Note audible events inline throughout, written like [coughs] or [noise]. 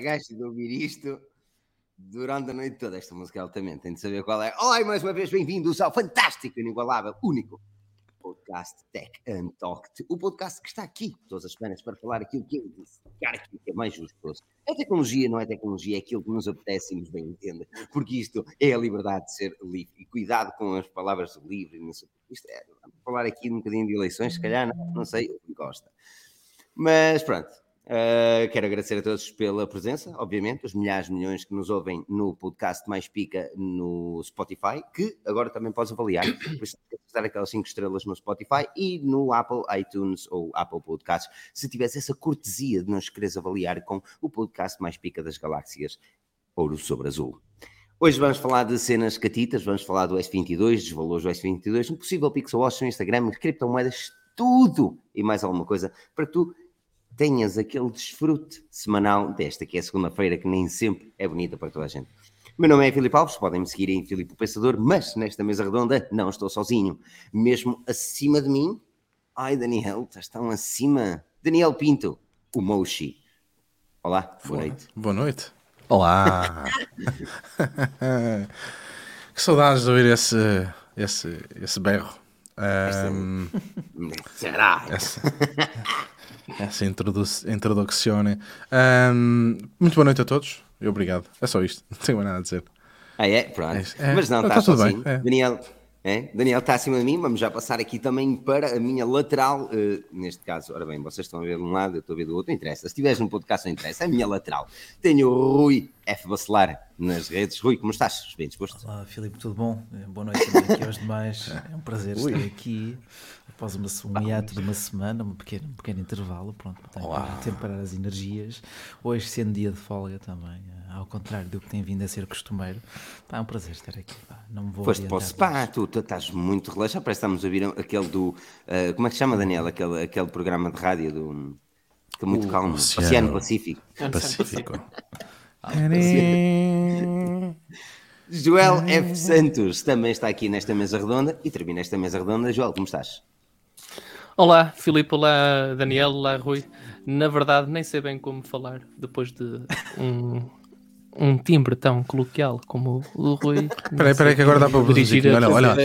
gajo de ouvir isto durante a noite toda. Esta música altamente, tem de saber qual é. Olá, mais uma vez, bem-vindos ao fantástico, inigualável, único podcast Tech and Talk. O podcast que está aqui todas as semanas para falar aquilo que eu disse, cara, aquilo que é mais justo. A tecnologia não é tecnologia, é aquilo que nos apetece e nos bem entende, porque isto é a liberdade de ser livre. E cuidado com as palavras livre. Isto é, falar aqui um bocadinho de eleições, se calhar, não, não sei, gosta. Mas pronto, Uh, quero agradecer a todos pela presença, obviamente, os milhares de milhões que nos ouvem no podcast Mais Pica no Spotify, que agora também podes avaliar, [coughs] por isso dar aquelas 5 estrelas no Spotify e no Apple iTunes ou Apple Podcasts, se tivesse essa cortesia de nos quereres avaliar com o podcast Mais Pica das Galáxias, Ouro sobre Azul. Hoje vamos falar de cenas catitas, vamos falar do S22, dos valores do S22, um possível Pixel Watch no Instagram, criptomoedas, tudo e mais alguma coisa para tu tenhas aquele desfrute semanal desta, que é segunda-feira, que nem sempre é bonita para toda a gente. Meu nome é Filipe Alves, podem me seguir em Filipe o Pensador, mas nesta mesa redonda não estou sozinho. Mesmo acima de mim, ai Daniel, estás tão acima. Daniel Pinto, o Moshi. Olá, boa noite. Boa noite. Olá. [laughs] que saudades de ouvir esse, esse, esse berro. Um, [laughs] Será? Essa, [laughs] essa introdu introdução. Um, muito boa noite a todos e obrigado. É só isto, [laughs] não tenho mais nada a dizer. Ah, é? Pronto. É, Mas não, está, está tudo bem. É. Daniel, é? Daniel está acima de mim, vamos já passar aqui também para a minha lateral. Uh, neste caso, ora bem, vocês estão a ver de um lado, eu estou a ver do outro, não interessa. Se estiveres num podcast, não interessa. É a minha lateral. Tenho o Rui F. Bacelar nas redes. Rui, como estás? Bem disposto? Olá, Filipe, tudo bom? Boa noite também aqui aos demais. [laughs] É um prazer Ui. estar aqui após uma, um hiato de uma semana, um pequeno, um pequeno intervalo, pronto, para temperar as energias. Hoje, sendo dia de folga também, eh, ao contrário do que tem vindo a ser costumeiro, pá, é um prazer estar aqui. Pá. Não me vou Foste para o spa, tu, tu, estás muito relaxado, parece que estamos a ouvir aquele do. Uh, como é que se chama, Daniel? Aquele, aquele programa de rádio do. Que é muito o calmo. Oceano, Oceano Pacífico. [laughs] Pacífico. [laughs] Joel F. Santos também está aqui nesta mesa redonda e termina esta mesa redonda. Joel, como estás? Olá, Filipe, olá, Daniel, olá, Rui. Na verdade, nem sei bem como falar depois de um, um timbre tão coloquial como o do Rui. Peraí, peraí, que agora dá para dirigir. Olha, olha.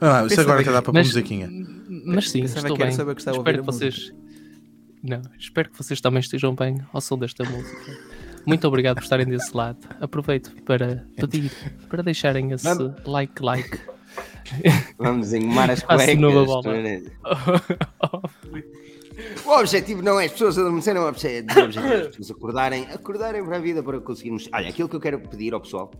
Ah, [laughs] isso agora já dá para pôr musiquinha. Mas sim, estou bem. Espero que vocês. Não, espero que vocês também estejam bem ao som desta música. Muito obrigado por estarem desse lado. Aproveito para pedir para deixarem esse like, like Vamos engomar as [laughs] cuecas. [laughs] o objetivo não é as pessoas adormecerem, o objetivo é as pessoas acordarem, acordarem para a vida para conseguirmos. Olha, aquilo que eu quero pedir ao pessoal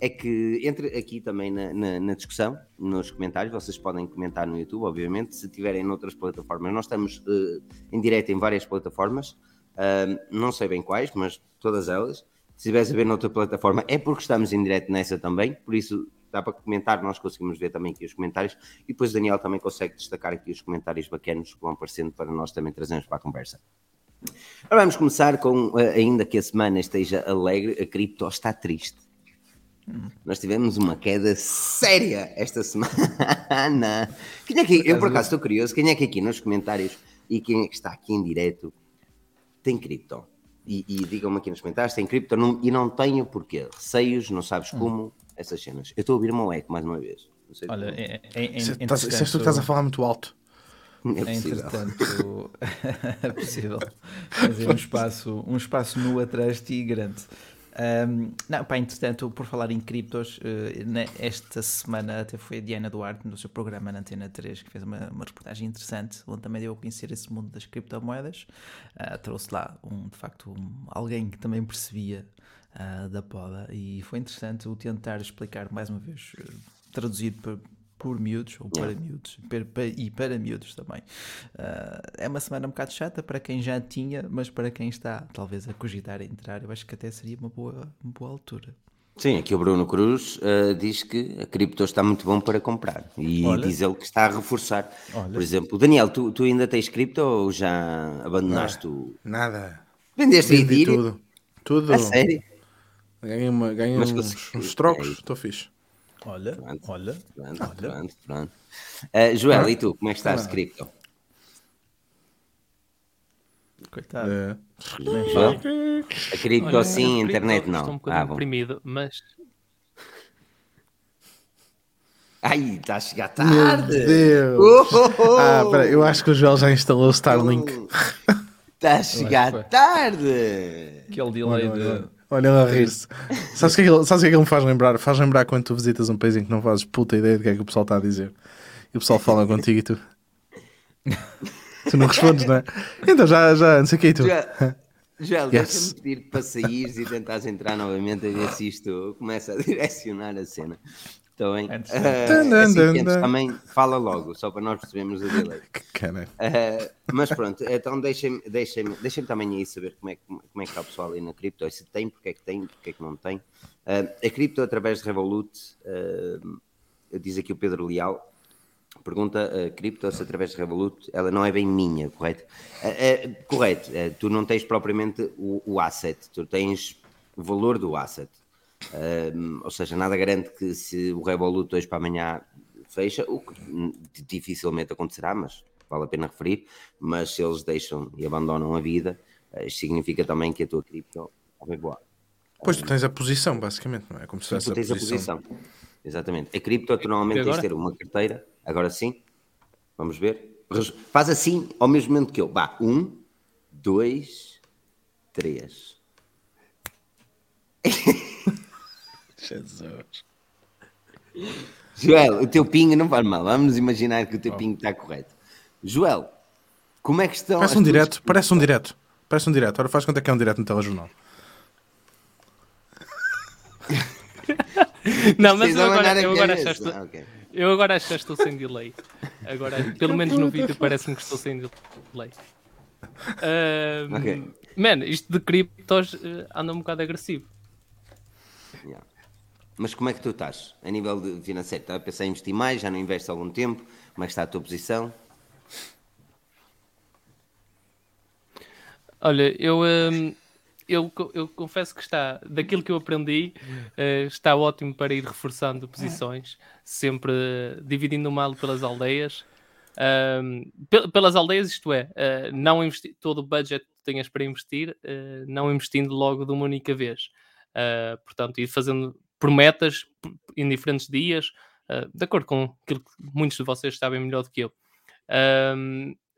é que entre aqui também na, na, na, discussão, nos comentários, vocês podem comentar no YouTube, obviamente, se tiverem noutras plataformas. Nós estamos uh, em direto em várias plataformas, uh, não sei bem quais, mas todas elas. Se estiveres a ver noutra plataforma, é porque estamos em direto nessa também, por isso dá para comentar, nós conseguimos ver também aqui os comentários e depois o Daniel também consegue destacar aqui os comentários bacanos que vão aparecendo para nós também trazermos para a conversa. Agora vamos começar com, eh, ainda que a semana esteja alegre, a cripto está triste. Nós tivemos uma queda séria esta semana. [laughs] Quem é que, eu por acaso estou curioso, quem é que aqui nos comentários e quem é que está aqui em direto tem cripto? E, e digam-me aqui nos comentários, tem cripto não, e não tenho porquê. Receios, não sabes hum. como, essas cenas. Eu estou a ouvir uma eco mais uma vez. Olha, é, é, é, se, estás, se és tu que estás a falar muito alto. É possível. Entretanto, [laughs] é possível fazer um espaço, um espaço nu atrás de ti grande. Um, não, pá, entretanto, por falar em criptos, uh, esta semana até foi a Diana Duarte no seu programa na Antena 3 que fez uma, uma reportagem interessante, onde também deu a conhecer esse mundo das criptomoedas. Uh, trouxe lá, um, de facto, um, alguém que também percebia uh, da poda e foi interessante o tentar explicar mais uma vez, uh, traduzido por, por miúdos ou para yeah. miúdos per, per, e para miúdos também. Uh, é uma semana um bocado chata para quem já tinha, mas para quem está talvez a cogitar a entrar, eu acho que até seria uma boa, uma boa altura. Sim, aqui o Bruno Cruz uh, diz que a cripto está muito bom para comprar e Olha. diz ele que está a reforçar. Olha. Por exemplo, Daniel, tu, tu ainda tens cripto ou já abandonaste o. Nada. Vendeste Vendi tudo. Tudo. A sério? Ganhei, uma, ganhei uns, uns, uns trocos, estou é fixe. Olha, pronto, olha, pronto, olha. Pronto, pronto. Uh, Joel, e tu, como é que estás de cripto? Coitado. É. A cripto assim, a internet não. Estou um bocadinho ah, deprimido, mas Ai, está a chegar tarde. Meu Deus. Oh, oh, oh. Ah, pera, eu acho que o Joel já instalou o Starlink. Está a chegar tarde. Aquele delay de. Olha ele a rir-se. Sabes o que, é que, ele, sabes que é que ele me faz lembrar? Faz lembrar quando tu visitas um país em que não fazes puta ideia do que é que o pessoal está a dizer. E o pessoal fala contigo e tu. [laughs] tu não respondes, não é? Então já, já, não sei o que e tu. Já, já [laughs] yes. deixa-me pedir para saíres e tentares entrar novamente a ver se isto começa a [laughs] direcionar a cena. Estou bem. Uh, assim, também fala logo, só para nós percebermos o delay. [laughs] Uh, mas pronto, então deixem-me deixem deixem também aí saber como é, que, como é que está o pessoal aí na cripto, se tem, porque é que tem, porque é que não tem. Uh, a cripto através de Revolut, uh, diz aqui o Pedro Leal, pergunta a cripto se através de Revolut, ela não é bem minha, correto? correto, tu não tens propriamente o, o asset, tu tens o valor do asset ou seja, nada garante que se o Revolut hoje para amanhã fecha, o que dificilmente acontecerá, mas vale a pena referir. Mas se eles deixam e abandonam a vida, uh, significa também que a tua cripto vai voar. Pois tu tens a posição, basicamente, não é? Como se tu tens a posição. a posição. Exatamente. A cripto, tu normalmente tens de ter uma carteira. Agora sim, vamos ver. Faz assim ao mesmo momento que eu. Vá, um, dois, três. [laughs] Jesus. Joel, o teu ping não faz mal. Vamos imaginar que o teu oh. ping está correto. Joel, como é que estão. Parece um direto, parece um direto. Parece um direto. Ora faz conta que é um direto no telejornal. [laughs] não, mas eu agora, eu agora achaste. Ah, okay. Eu agora acho que estou sem delay. Agora, [laughs] pelo menos no vídeo, parece-me que estou sem delay. Uh, okay. Man, isto de criptos uh, anda um bocado agressivo. Yeah. Mas como é que tu estás a nível de financeiro? Estás a pensar em investir mais? Já não investes há algum tempo? Como é que está a tua posição? Olha, eu, hum, eu, eu confesso que está, daquilo que eu aprendi, uh, está ótimo para ir reforçando posições, sempre uh, dividindo o mal pelas aldeias. Um, pelas aldeias, isto é, uh, não investir todo o budget que tenhas para investir, não investindo logo de uma única vez. portanto, ir fazendo por metas em diferentes dias, uh, de acordo com aquilo que muitos de vocês sabem melhor do que eu.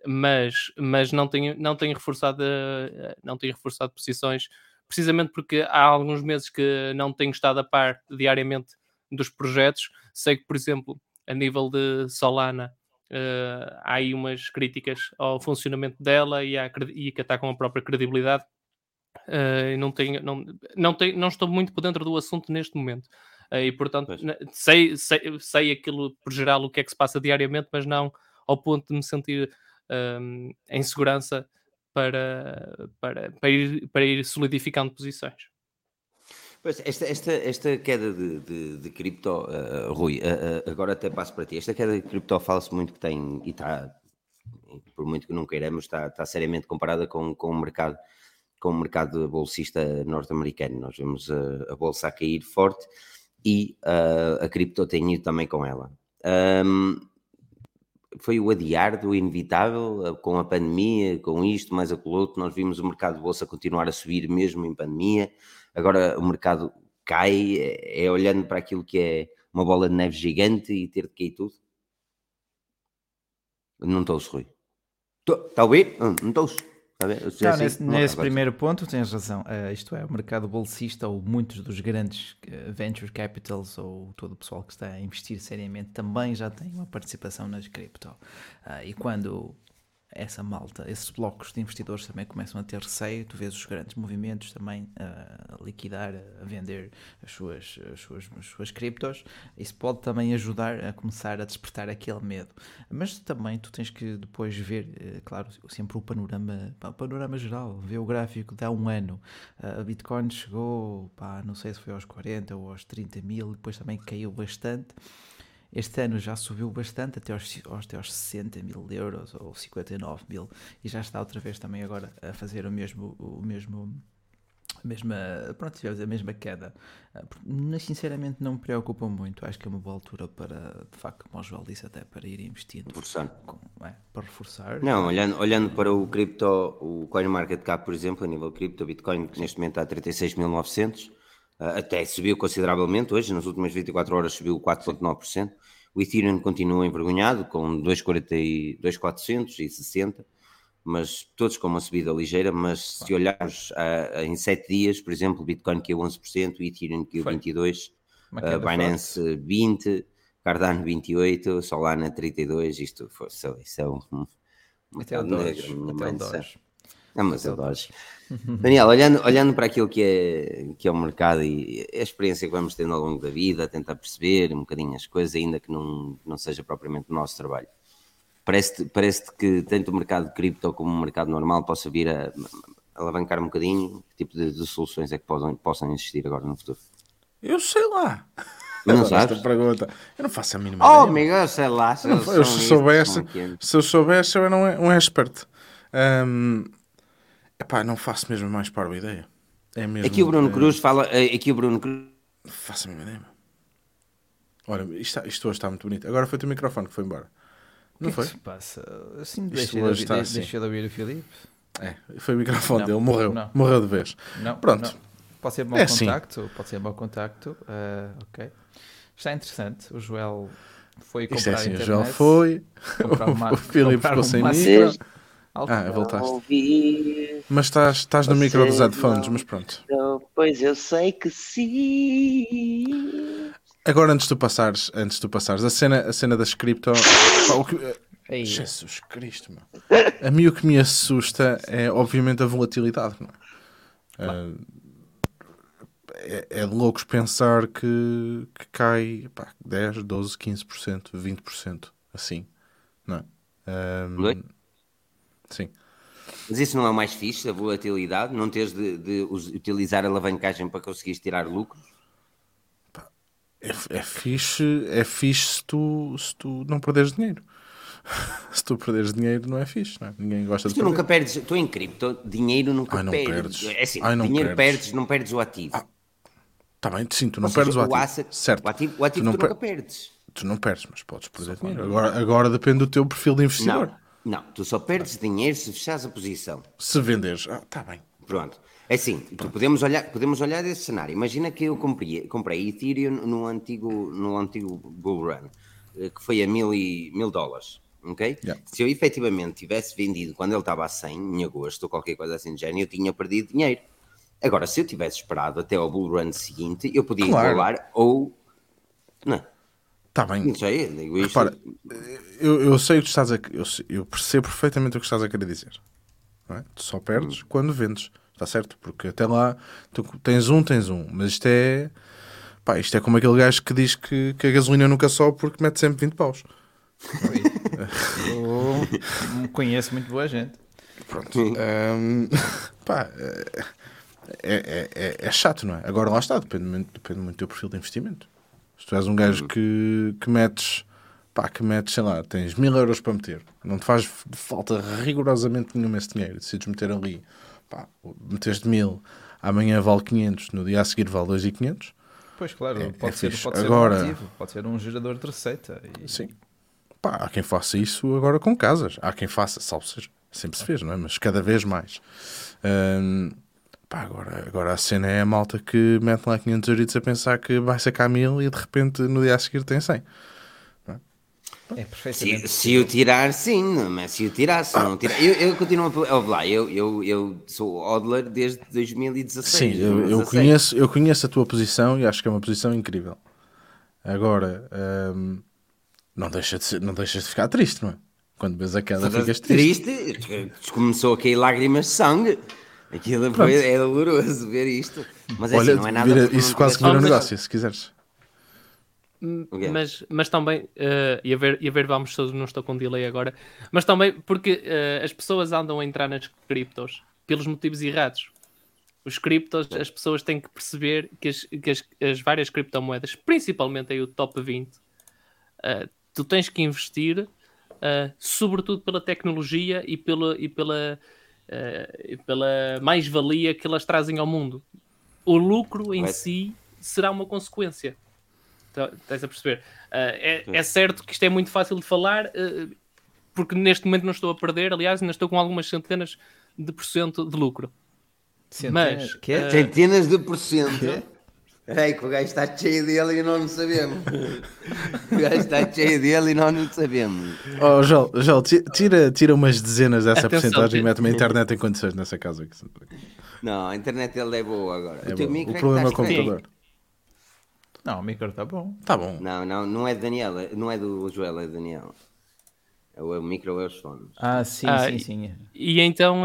Mas, mas não tenho, não tenho reforçado uh, não tenho reforçado posições precisamente porque há alguns meses que não tenho estado a par diariamente dos projetos. Sei que, por exemplo, a nível de Solana, uh, há aí umas críticas ao funcionamento dela e, à, e que está com a própria credibilidade. Uh, não, tenho, não, não, tenho, não estou muito por dentro do assunto neste momento. Uh, e portanto, sei, sei, sei aquilo por geral o que é que se passa diariamente, mas não ao ponto de me sentir um, em segurança para, para, para, ir, para ir solidificando posições. Pois, esta, esta, esta queda de, de, de cripto, uh, Rui, uh, uh, agora até passo para ti. Esta queda de cripto fala-se muito que tem, e está, por muito que não queiramos, está, está seriamente comparada com, com o mercado com o mercado bolsista norte-americano. Nós vemos a, a, bolsa a cair forte e uh, a cripto tem ido também com ela. Um, foi o adiar do inevitável, uh, com a pandemia, com isto, mais aquilo outro, nós vimos o mercado de bolsa continuar a subir mesmo em pandemia, agora o mercado cai, é, é olhando para aquilo que é uma bola de neve gigante e ter de cair tudo. Não estou, Rui. Está a ouvir? Hum, não estou. Não, assim, nesse, nesse primeiro ponto tens razão. Uh, isto é, o mercado bolsista ou muitos dos grandes uh, venture capitals ou todo o pessoal que está a investir seriamente também já tem uma participação nas cripto. Uh, e quando essa malta, esses blocos de investidores também começam a ter receio, tu vês os grandes movimentos também a liquidar, a vender as suas, as suas, as suas criptos, isso pode também ajudar a começar a despertar aquele medo. Mas também tu tens que depois ver, eh, claro, sempre o panorama, o panorama geral, ver o gráfico de há um ano. A Bitcoin chegou, pá, não sei se foi aos 40 ou aos 30 mil, depois também caiu bastante. Este ano já subiu bastante, até aos, até aos 60 mil euros ou 59 mil, e já está outra vez também agora a fazer o mesmo, o mesmo a mesma, pronto, tivemos a mesma queda. Ah, mas sinceramente não me preocupa muito. Acho que é uma boa altura para, de facto, como o Joel disse, até para ir investindo. Reforçar. Com, é, para reforçar. Não, olhando, olhando para o cripto, o CoinMarketCap, por exemplo, a nível cripto, o Bitcoin neste momento está a 36.900, ah, até subiu consideravelmente hoje, nas últimas 24 horas subiu 4,9%. O Ethereum continua envergonhado com 2,460 mas todos com uma subida ligeira, mas se olharmos uh, em 7 dias, por exemplo, o Bitcoin caiu 11%, o Ethereum caiu 22%, uh, Binance forte. 20%, Cardano 28%, Solana 32%, isto, foi, isso é um... Até o Doge. Não, mas eu gosto. Daniel, olhando, olhando para aquilo que é, que é o mercado e a experiência que vamos tendo ao longo da vida, tentar perceber um bocadinho as coisas, ainda que não, não seja propriamente o nosso trabalho parece-te parece que tanto o mercado de cripto como o mercado normal possa vir a, a alavancar um bocadinho? Que tipo de, de, soluções é que possam, possam existir agora no futuro? Eu sei lá. Não sabes? pergunta. Eu não faço a mínima oh, amigo, eu sei lá. Se eu, eu se soubesse, se eu soubesse, eu era um, um expert. Um, epá, não faço mesmo mais para a ideia. É mesmo, aqui o Bruno é... Cruz fala. Eh, aqui o Bruno Cruz. Não faço a mínima ideia. Olha, isto, isto hoje está muito bonito. Agora foi o teu microfone que foi embora. Não que foi? Que se passa? Assim, deixei de, ouvir, assim. deixei de ouvir o Filipe. É, foi o microfone não, dele, morreu. Não. Morreu de vez. Não, Pronto. Não. Pode ser bom é assim. contacto, assim. pode ser bom contacto. Uh, ok. Está interessante. O Joel foi comprar Isto é assim, internet, o Joel foi, [laughs] uma, o Filipe ficou sem micro. Ah, voltaste. Mas estás, estás no micro dos headphones, mas pronto. Pois eu sei que sim. Agora, antes de tu passares, antes de tu passares, a cena, a cena das cripto. Que, Ei. Jesus Cristo, meu. A mim o que me assusta é, obviamente, a volatilidade. É? é, é de loucos pensar que, que cai pá, 10, 12, 15%, 20%, assim. Não é? Um, sim. Mas isso não é o mais fixe, a volatilidade? Não teres de, de utilizar a alavancagem para conseguires tirar lucros? é, é fixe, é fixe se tu, se tu não perderes dinheiro. [laughs] se tu perderes dinheiro, não é fixe, não é? Ninguém gosta de tu perder. nunca perdes, tu em cripto, dinheiro nunca Ai, perdes. perdes. É assim, Ai, dinheiro perdes. perdes. não perdes o ativo. Ah, tá bem, sim, tu não Ou perdes seja, o ativo. O asset, certo. O ativo, o ativo tu, tu per... nunca perdes. Tu não perdes, mas podes perder só dinheiro. Agora, agora depende do teu perfil de investidor. Não, não tu só perdes dinheiro se fechares a posição. Se venderes, ah, tá bem. Pronto. É assim, podemos olhar, podemos olhar esse cenário. Imagina que eu comprei, comprei Ethereum no antigo, no antigo Bull Run, eh, que foi a mil, e, mil dólares. ok? Yeah. Se eu efetivamente tivesse vendido quando ele estava a 100, em agosto, ou qualquer coisa assim de género, eu tinha perdido dinheiro. Agora, se eu tivesse esperado até ao Bull Run seguinte, eu podia claro. igualar ou. Não. Está bem. Não sei, digo isto. Repara, eu, eu sei o que estás a. Eu, eu percebo perfeitamente o que estás a querer dizer. É? Tu só perdes hum. quando vendes. Está certo? Porque até lá tu tens um, tens um. Mas isto é. Pá, isto é como aquele gajo que diz que, que a gasolina nunca sobe porque mete sempre 20 paus. Eu conheço muito boa gente. Pronto. Um, pá, é, é, é, é, chato, não é? Agora lá está, depende depende muito do teu perfil de investimento. Se tu és um gajo que, que metes, pá, que metes, sei lá, tens mil euros para meter, não te faz falta rigorosamente nenhum esse dinheiro, decides meter ali pá, meteste mil, amanhã vale 500, no dia a seguir vale 2,500. Pois claro, é, pode, é ser, pode agora, ser um ativo, pode ser um gerador de receita. E... Sim. Pá, há quem faça isso agora com casas. Há quem faça, salvo seja. Sempre se fez, não é? Mas cada vez mais. Hum, pá, agora, agora a cena é a malta que mete lá 500 euros a pensar que vai sacar mil e de repente no dia a seguir tem 100. É perfeitamente. Se, se o tirar, sim, mas se o tirar, se não tirar. Eu, eu continuo a lá, eu, eu, eu sou Odler desde 2016. Sim, eu, eu, conheço, eu conheço a tua posição e acho que é uma posição incrível. Agora, hum, não, deixa de ser, não deixas de ficar triste, não é? Quando vês a queda, ficas triste. Triste, começou a cair lágrimas de sangue. Aquilo foi, é doloroso ver isto. Mas é assim, Olha, assim, não é nada. Vira, isso quase que vira um negócio, se quiseres. Okay. Mas, mas também, uh, e, a ver, e a ver, vamos, não estou com delay agora, mas também porque uh, as pessoas andam a entrar nas criptos pelos motivos errados. Os criptos, as pessoas têm que perceber que as, que as, as várias criptomoedas, principalmente aí o top 20, uh, eh, tu tens que investir, sobretudo pela tecnologia e pela, e pela uh, pela mais-valia que elas trazem ao mundo. O lucro em si será uma consequência. Tá, estás a perceber? Uh, é, é, certo que isto é muito fácil de falar, uh, porque neste momento não estou a perder, aliás, ainda estou com algumas centenas de porcento de lucro. Centenas, Mas, uh, centenas de Peraí, que o gajo está cheio dele e não nos sabemos. o gajo está cheio dele e não nos sabemos. Oh, Joel, Joel tira, tira umas dezenas dessa porcentagem e mete uma internet em condições nessa casa. Não, a internet dele é boa agora. É o, teu micro o é problema é o computador. Não, o micro está bom. Está bom. Não, não, não é de Daniel, não é do Joel, é Daniel. É o micro é os fones. Ah, sim, ah, sim, sim. E, e então,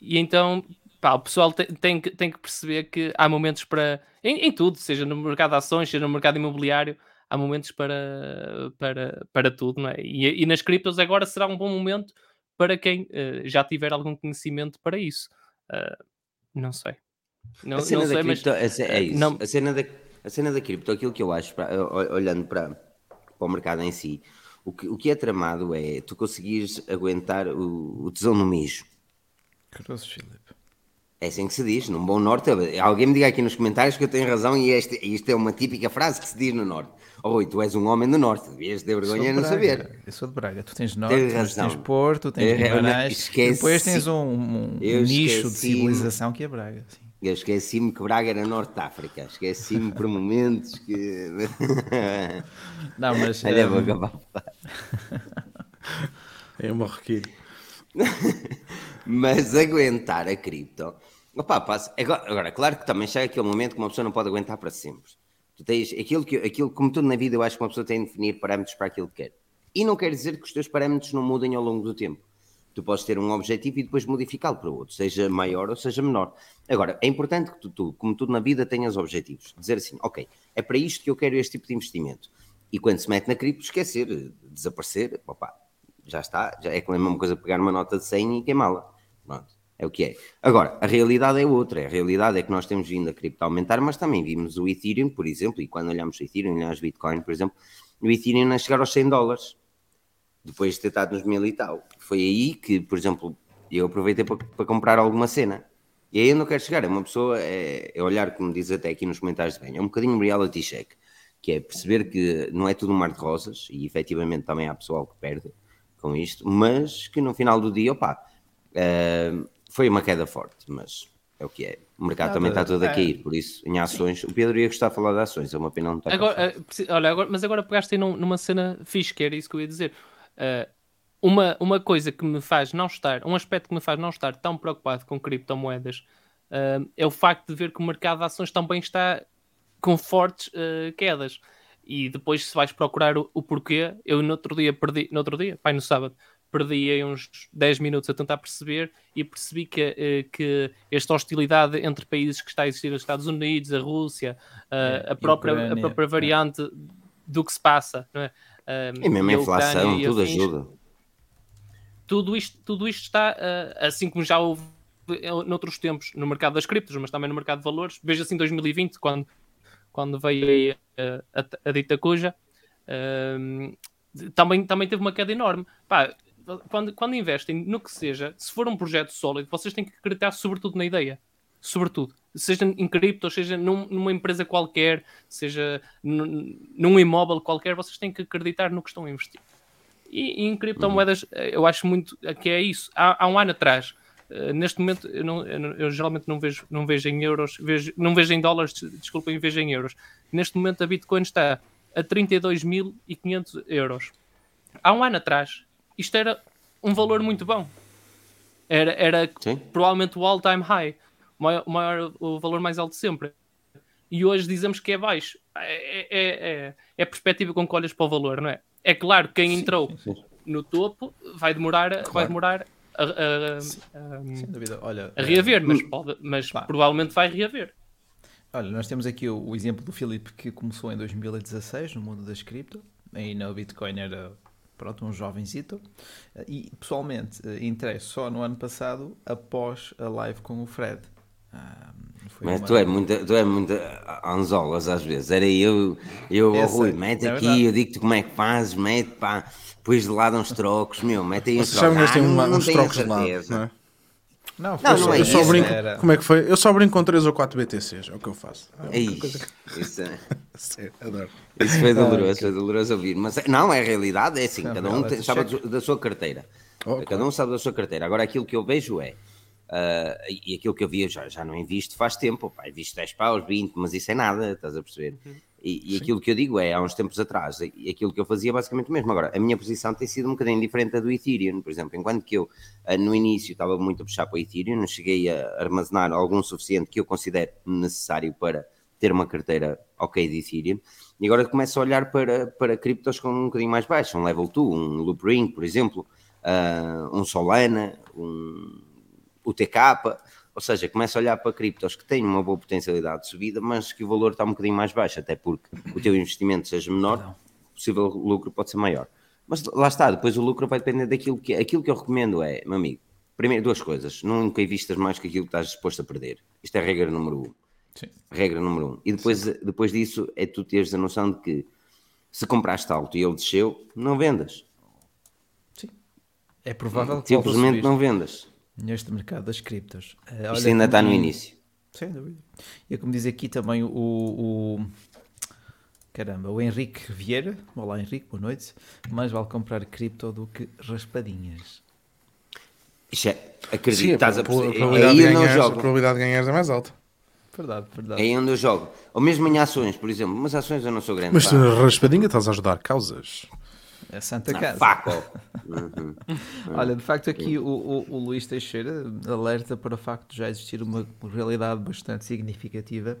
e então pá, o pessoal tem, tem, que, tem que perceber que há momentos para. Em, em, tudo, seja no mercado de ações, seja no mercado imobiliário, há momentos para, para, para tudo, não é? E, e nas criptos agora será um bom momento para quem uh, já tiver algum conhecimento para isso. Uh, não sei. Não, a cena não sei, da cripto, mas, é, é isso. Não... A, cena da, a cena da cripto, aquilo que eu acho, pra, olhando para, para o mercado em si, o que, o que é tramado é tu conseguires aguentar o, o tesão no mijo. Cruz, Filipe. É assim que se diz, num bom norte. Alguém me diga aqui nos comentários que eu tenho razão e este, isto é uma típica frase que se diz no norte. Oh, Rui, tu és um homem do norte, devias ter vergonha de não saber. Eu sou de Braga, tu tens norte, tens, tens Porto, tens Guimarães, depois tens um, um nicho de civilização que é Braga. Sim. Eu esqueci-me que Braga era Norte de África. Esqueci-me por momentos que. Não, mas. [laughs] Olha, vou acabar. É um marroquino. mas aguentar a cripto. Opa, passa. Agora, agora, claro que também chega aquele momento que uma pessoa não pode aguentar para sempre. Tu tens aquilo que, aquilo, como tudo na vida, eu acho que uma pessoa tem de definir parâmetros para aquilo que quer. E não quer dizer que os teus parâmetros não mudem ao longo do tempo. Tu podes ter um objetivo e depois modificá-lo para outro, seja maior ou seja menor. Agora, é importante que tu, tu, como tudo na vida, tenhas objetivos. Dizer assim, ok, é para isto que eu quero este tipo de investimento. E quando se mete na cripto, esquecer, desaparecer, opa, já está, já é a mesma coisa pegar uma nota de 100 e queimá-la. Pronto, é o que é. Agora, a realidade é outra. A realidade é que nós temos vindo a cripto aumentar, mas também vimos o Ethereum, por exemplo, e quando olhamos o Ethereum, olhamos o Bitcoin, por exemplo, o Ethereum a chegar aos 100 dólares depois de ter estado nos mil e tal. Foi aí que, por exemplo, eu aproveitei para, para comprar alguma cena. E aí eu não quero chegar, é uma pessoa, é, é olhar, como diz até aqui nos comentários de bem, é um bocadinho reality check, que é perceber que não é tudo um mar de rosas, e efetivamente também há pessoal que perde com isto, mas que no final do dia, opa, uh, foi uma queda forte, mas é o que é. O mercado Nada, também está todo a é. cair, por isso, em ações, o Pedro ia gostar de falar de ações, é uma pena não estar agora, uh, olha, agora, Mas agora pegaste aí numa cena fixe, que era isso que eu ia dizer. Uh, uma, uma coisa que me faz não estar, um aspecto que me faz não estar tão preocupado com criptomoedas uh, é o facto de ver que o mercado de ações também está com fortes uh, quedas. E depois, se vais procurar o, o, porquê, eu no outro dia perdi, no outro dia, pai, no sábado, perdi aí uns 10 minutos a tentar perceber e percebi que, que esta hostilidade entre países que está a existir, os Estados Unidos, a Rússia, é, a, própria, a própria variante é. do que se passa, não é? e mesmo a inflação, tudo afins, ajuda. Tudo isto, tudo isto está, uh, assim como já houve noutros tempos no mercado das criptos, mas também no mercado de valores. Veja assim 2020, quando, quando veio a, a, a dita cuja, uh, também, também teve uma queda enorme. Pá, quando, quando investem no que seja, se for um projeto sólido, vocês têm que acreditar sobretudo na ideia. Sobretudo seja em cripto, seja num, numa empresa qualquer, seja num, num, imóvel qualquer, vocês têm que acreditar no que estão a investir. E, e em criptomoedas, eh, eu acho muito que é isso. Há, há um ano atrás, uh, neste momento, eu, não, eu, geralmente não vejo, não vejo em euros, vejo, não vejo em dólares, desculpem, vejo em euros. Neste momento, a Bitcoin está a 32.500 euros. Há um ano atrás, isto era um valor muito bom. Era, era provavelmente o all-time high maior, maior, o valor mais alto sempre. E hoje dizemos que é baixo. É, é, é, é a perspectiva com que olhas para o valor, não é? É claro que quem entrou sim, sim. no topo vai demorar, claro. vai demorar a, a, a, Olha, a reaver, mas, pode, mas provavelmente vai reaver. Olha, nós temos aqui o, o, exemplo do Filipe que começou em 2016 no mundo das cripto, aí na Bitcoin era pronto, um jovenzito, e pessoalmente entrei só no ano passado após a live com o Fred. Ah, mas uma... tu é muito, tu é muito anzolas às vezes. Era eu, eu, Essa, Rui, mete é aqui, verdade. eu digo-te como é que fazes, mete pá, pões de lado uns trocos, meu, mete aí uns trocos. Ah, uns trocos de lado, não é? Não, não, não é eu só brinco, era... Como é que foi? Eu só brinco com 3 ou 4 BTCs, é o que eu faço. É, é isso. Isso, é... [laughs] Sim, adoro. isso foi [laughs] doloroso, foi doloroso ouvir. Mas não, é a realidade, é assim, cada um tem, sabe da sua carteira. Oh, cada um sabe da sua carteira. Agora, aquilo que eu vejo é. Uh, e aquilo que eu via já, já não invisto faz tempo, pá, invisto 10 paus, 20, mas isso é nada, estás a perceber? Uhum. E, e aquilo que eu digo é, há uns tempos atrás, e aquilo que eu fazia basicamente mesmo. Agora, a minha posição tem sido um bocadinho diferente da do Ethereum, por exemplo. Enquanto que eu, ah, no início, estava muito a puxar para o Ethereum, não cheguei a armazenar algum suficiente que eu considero necessário para ter uma carteira ok de Ethereum, e agora começo a olhar para, para criptos com um bocadinho mais baixo, um Level 2, um Loopring, por exemplo, uh, um Solana, um UTK, ou seja, começa a olhar para criptos que têm uma boa potencialidade de subida, mas que o valor está um bocadinho mais baixo, até porque o teu investimento seja menor, o possível lucro pode ser maior. Mas lá está, depois o lucro vai depender daquilo que aquilo que eu recomendo é, meu amigo, primeiro duas coisas, nunca investas mais que aquilo que estás disposto a perder. Isto é a regra número um. Sim. Regra número um. E depois, depois disso é tu teres a noção de que se compraste alto e ele desceu, não vendas. Sim. É provável que simplesmente não vendas neste mercado das criptos. Uh, Isto ainda está no início. Sem dúvida. E como diz aqui também o, o, caramba, o Henrique Vieira, olá Henrique, boa noite, mais vale comprar cripto do que raspadinhas. Isto é, acredito, Sim, estás a perceber. Aí eu não jogo. A probabilidade de ganhar é mais alta. Verdade, verdade. É aí onde eu jogo. Ou mesmo em ações, por exemplo. Mas ações eu não sou grande. Mas tu raspadinha estás a ajudar causas. A Santa Casa. Faco. Uhum. [laughs] Olha, de facto, aqui o, o, o, Luís Teixeira alerta para o facto de já existir uma realidade bastante significativa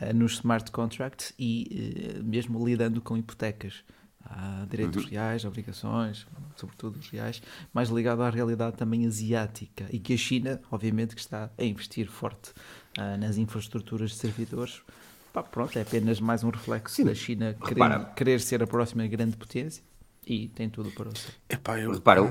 uh, nos smart contracts e uh, mesmo lidando com hipotecas. Há direitos uhum. reais, obrigações, sobretudo os reais, mais ligado à realidade também asiática e que a China, obviamente, que está a investir forte uh, nas infraestruturas de servidores. Pá, pronto, é apenas mais um reflexo Sim. da China querer, querer ser a próxima grande potência e tem tudo para você. Epá, eu... Repara, o,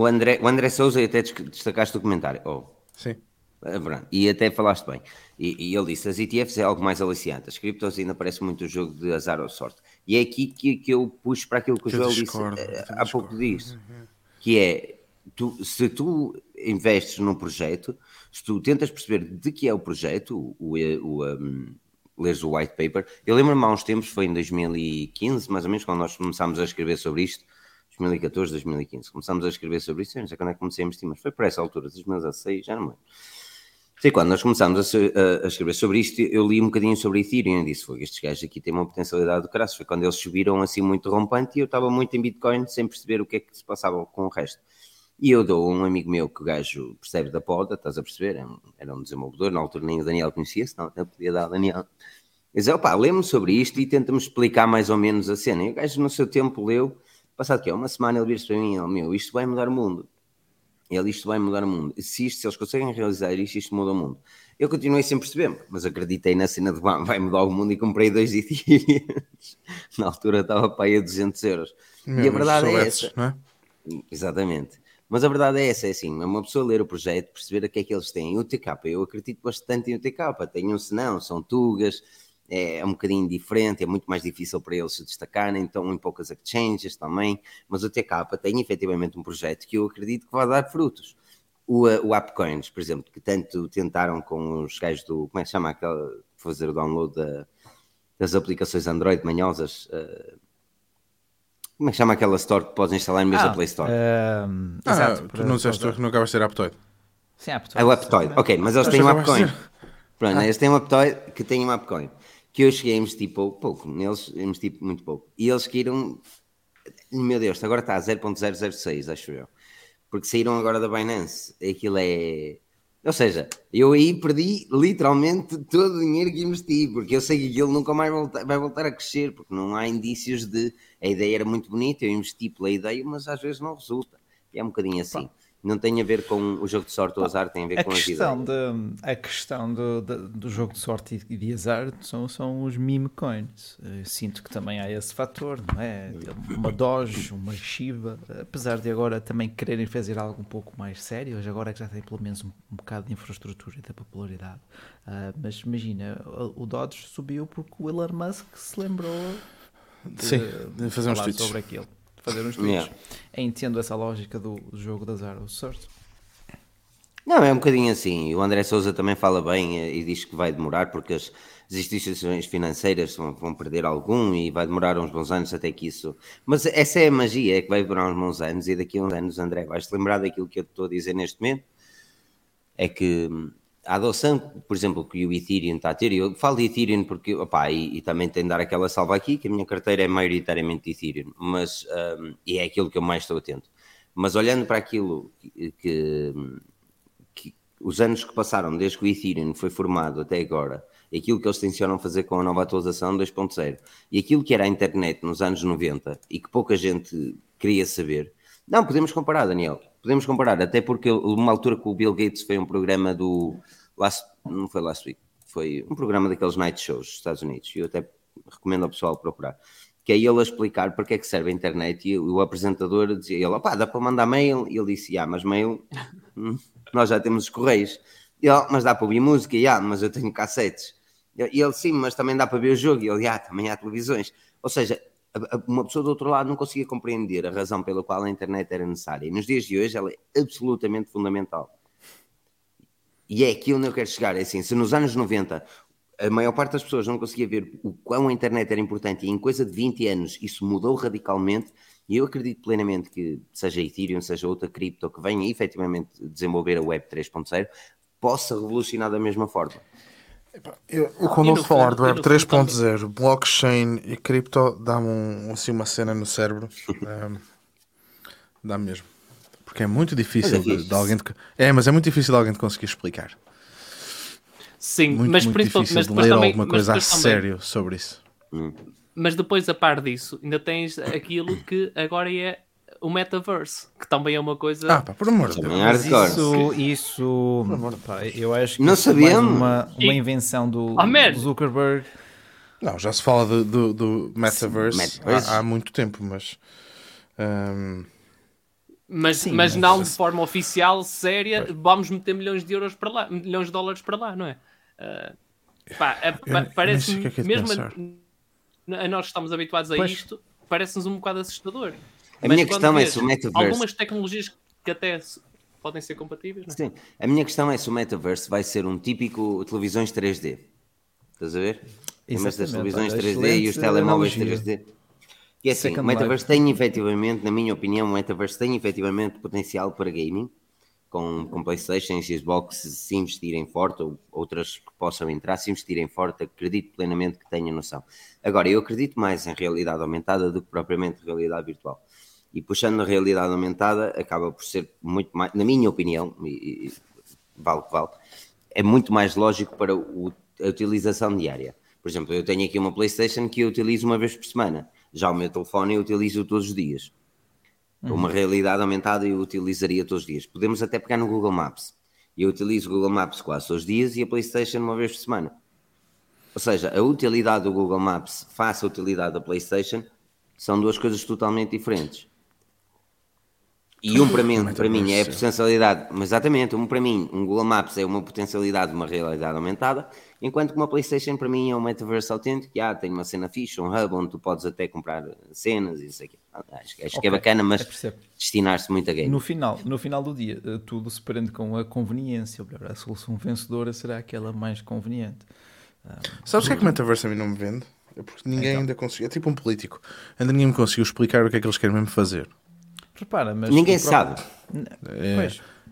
o, André, o André Souza, e até destacaste o comentário. Oh. Sim. Ah, e até falaste bem. E, e, ele disse: as ETFs é algo mais aliciante. As criptos ainda parece muito um jogo de azar ou sorte. E é aqui que, que eu puxo para aquilo que, que o Joel disse uh, há pouco disso: uhum. que é tu, se tu investes num projeto, se tu tentas perceber de que é o projeto, o, o, um, leres o white paper. Eu lembro-me há uns tempos, foi em 2015, mais ou menos, quando nós começámos a escrever sobre isto, 2014, 2015, começámos a escrever sobre isto, não sei quando é que comecei a investir, mas foi por essa altura, 2016, já não lembro. Sei quando nós começámos a, a, a, escrever sobre isto, eu li um bocadinho sobre Ethereum e disse: foi, estes gajos aqui têm uma potencialidade do caraças. Foi quando eles subiram assim muito rompante e eu estava muito em Bitcoin sem perceber o que é que se passava com o resto. E eu dou um amigo meu que o gajo percebe da poda, estás a perceber? Era um desenvolvedor, na altura nem o Daniel conhecia, senão eu podia dar ao Daniel. Diz, opá, lê-me sobre isto e tenta-me explicar mais ou menos a cena. E o gajo no seu tempo leu, passado que é uma semana ele vira-se para mim, ele, meu, isto vai mudar o mundo. Ele, isto vai mudar o mundo. Se, isto, se eles conseguem realizar isto, isto muda o mundo. Eu continuei sem perceber, mas acreditei na cena de vai mudar o mundo e comprei dois Ethereums. [laughs] na altura estava para aí a 200 euros. Meu, e a verdade é essa. É? Exatamente. Mas a verdade é essa, é assim, uma pessoa ler o projeto, perceber o que é que eles têm. O TK, eu acredito bastante em UTK, tenho um senão, são tugas, é, é um bocadinho diferente, é muito mais difícil para eles se destacarem, então em poucas exchanges também, mas o TK tem efetivamente um projeto que eu acredito que vai dar frutos. O, uh, o AppCoins, por exemplo, que tanto tentaram com os gajos do, como é que chama aquela, fazer o download da, das aplicações Android manhosas, uh, como é que chama aquela store que podes instalar mesmo ah, na Play Store? Uh, ah, exato, tu não disseste tu que não acabas de ser Aptoid. Sim, Aptoid. É o Aptoid, ok, mas eles têm um AppCoin. Pronto, ah. eles têm um Aptoid que tem um AppCoin que eu cheguei a investir pouco, pouco neles investi muito pouco. E eles caíram, meu Deus, agora está a 0.006, acho eu. Porque saíram agora da Binance. Aquilo é. Ou seja, eu aí perdi literalmente todo o dinheiro que investi, porque eu sei que aquilo nunca mais volta, vai voltar a crescer, porque não há indícios de. A ideia era muito bonita, eu investi pela ideia, mas às vezes não resulta. E é um bocadinho assim. Pá não tem a ver com o jogo de sorte ou azar, tem a ver a com questão a vida. De, a questão do, de, do jogo de sorte e de azar são, são os meme coins. Eu sinto que também há esse fator, não é? Uma Doge, uma Shiba, apesar de agora também quererem fazer algo um pouco mais sério, hoje agora é que já tem pelo menos um, um bocado de infraestrutura e da popularidade. Uh, mas imagina, o, o Dodge subiu porque o Elon Musk se lembrou de, Sim, de fazer uns tweets sobre aquilo fazer uns tweets. [laughs] Yeah. Entendo essa lógica do, jogo de azar, certo. Não, é um bocadinho assim. O André Souza também fala bem eh, e diz que vai demorar porque as, as instituições financeiras vão, vão, perder algum e vai demorar uns bons anos até que isso. Mas essa é a magia, é que vai demorar uns bons anos e daqui a uns anos, André, vais-te lembrar daquilo que eu estou a dizer neste momento? É que hum, a adoção, por exemplo, que o Ethereum está a ter, eu falo de Ethereum porque, opá, e, e, também tem de dar aquela salva aqui, que a minha carteira é maioritariamente Ethereum, mas, um, e é aquilo que eu mais estou atento. Mas olhando para aquilo que, que, que, os anos que passaram desde que o Ethereum foi formado até agora, aquilo que eles tencionam fazer com a nova atualização 2.0 e aquilo que era a internet nos anos 90 e que pouca gente queria saber, não, podemos comparar, Daniel podemos comparar, até porque uma altura que o Bill Gates foi um programa do last, não foi last week, foi um programa daqueles night shows dos Estados Unidos, e eu até recomendo ao pessoal procurar, que é ele a explicar para que é que serve a internet, e o apresentador dizia, ele, opá, dá para mandar mail, e ele disse, ah, mas mail, hum, nós já temos os correios, e ele, mas dá para ouvir música, e ah, mas eu tenho cassetes, e ele, sim, mas também dá para ver o jogo, e ele, ah, também há televisões, ou seja, uma pessoa do outro lado não conseguia compreender a razão pela qual a internet era necessária. E nos dias de hoje ela é absolutamente fundamental. E é aqui onde eu quero chegar. É assim, se nos anos 90 a maior parte das pessoas não conseguia ver o quão a internet era importante e em coisa de 20 anos isso mudou radicalmente, e eu acredito plenamente que seja Ethereum, seja outra cripto que venha efetivamente desenvolver a Web 3.0, possa revolucionar da mesma forma. Eu, eu quando ouço falar do Web 3.0, blockchain e cripto, dá-me um, assim, uma cena no cérebro. um, [laughs] dá -me mesmo. Porque é muito difícil é de, de, alguém. De, é, mas é muito difícil de alguém de conseguir explicar. Sim, muito, mas muito difícil mas, de ler também, alguma coisa a sério sobre isso. Hum. Mas depois, a par disso, ainda tens aquilo que agora é o metaverse, que também é uma coisa. Ah, pá, por amor de Deus. Isso, isso pá, eu acho que não sabíamos. É uma, uma invenção do, oh, do, Zuckerberg. Não, já se fala do, do, do metaverse, metaverse. Há, há, muito tempo, mas. Um... Mas, Sim, mas, mas não de forma oficial, séria, vamos meter milhões de euros para lá, milhões de dólares para lá, não é? Uh, pá, parece que é mesmo a, a, nós estamos habituados a pois. isto, parece-nos um bocado assustador. A minha questão é se o metaverse. Algumas tecnologias que até podem ser compatíveis, não é? Sim, a minha questão é se o metaverse vai ser um típico televisões 3D. Estás a ver? Mas das televisões 3D e os telemóveis 3D. E é assim, o metaverse tem efetivamente, na minha opinião, o metaverse tem efetivamente potencial para gaming, com, com Playstation e Xbox, se investirem forte, ou outras que possam entrar, se investirem forte, acredito plenamente que tenha noção. Agora, eu acredito mais em realidade aumentada do que propriamente realidade virtual. E puxando a realidade aumentada, acaba por ser muito mais, na minha opinião, e, e vale o que vale, é muito mais lógico para o, a utilização diária. Por exemplo, eu tenho aqui uma PlayStation que eu utilizo uma vez por semana. Já o meu telefone eu utilizo todos os dias. Uhum. Uma realidade aumentada eu utilizaria todos os dias. Podemos até pegar no Google Maps. Eu utilizo o Google Maps quase todos os dias e a PlayStation uma vez por semana. Ou seja, a utilidade do Google Maps face à utilidade da PlayStation são duas coisas totalmente diferentes. E um para mim, para mim é a potencialidade, mas exatamente, um para mim, um Google Maps é uma potencialidade de uma realidade aumentada, enquanto que uma PlayStation para mim é um metaverso autêntico, ah, tem uma cena fixa, um hub onde tu podes até comprar cenas e isso aqui. Acho, acho okay. que é bacana, mas destinar-se muito a game. No final, no final do dia, eh, tudo se prende com a conveniência, a solução vencedora será aquela mais conveniente. Ah, Sabes o que é que o metaverso a mim não me vende? É porque ninguém então. ainda conseguiu, é tipo um político, ainda ninguém me conseguiu explicar o que é que eles querem mesmo fazer. Repara, mas Ninguém sabe. É,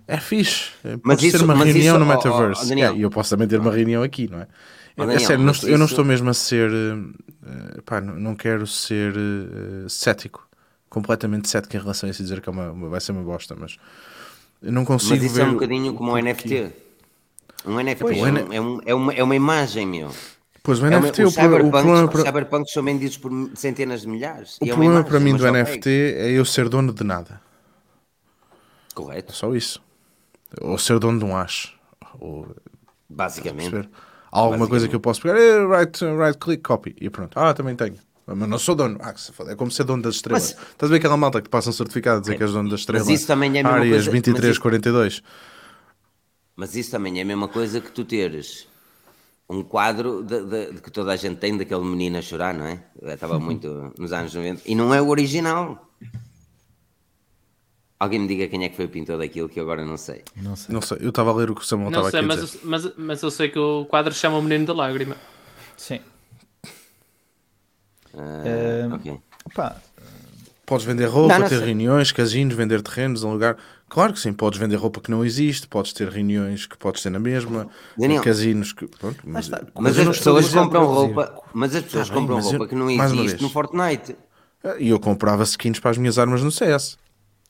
é fixe. Pode mas isso, ter uma reunião isso, no metaverse. Oh, oh, e eu posso também ter uma reunião aqui, não é? Oh, Daniel, é sério, não, eu não estou mesmo a ser. Uh, pá, não, não quero ser uh, cético. Completamente cético em relação a isso e dizer que é uma, vai ser uma bosta, mas eu não consigo mas isso ver. é um bocadinho como o NFT. Um NFT pois, é, é, um, é, uma, é uma imagem, meu. Pois o NFT, é, o, o, cyberpunk, o problema para... cyberpunk são vendidos por centenas de milhares. O é problema imagem, para mim do NFT é eu ser dono de nada. Correto. É só isso. Ou ser dono de um hash. Ou... Basicamente. Há alguma Basicamente. coisa que eu posso pegar, eh, right, right click, copy. E pronto. Ah, também tenho. Mas não sou dono. Ah, se É como ser dono das estrelas. Mas... Estás a ver aquela malta que passa um certificado a dizer é. que és dono das estrelas? Mas isso também é a mesma Áreas coisa. 2342. Isso... Mas isso também é a mesma coisa que tu teres um quadro de, de, de, que toda a gente tem daquele menino a chorar, não é? Estava [laughs] muito nos anos 90. E não é o original. Alguém me diga quem é que foi o pintor daquilo que eu agora não sei. Não sei. Não sei. Eu estava a ler o que o Samuel estava a mas, dizer. Mas, mas eu sei que o quadro chama o Menino da Lágrima. Sim. Uh, uh, ok. Opa, Podes vender roupa, não, não ter sei. reuniões, casinos, vender terrenos, um lugar. Claro que sim, podes vender roupa que não existe, podes ter reuniões que podes ter na mesma, Daniel, casinos que. Pronto, mas, mas, mas as pessoas compram roupa, mas as pessoas tá compram bem, roupa eu, que não existe no Fortnite. E eu comprava skins para as minhas armas no CS.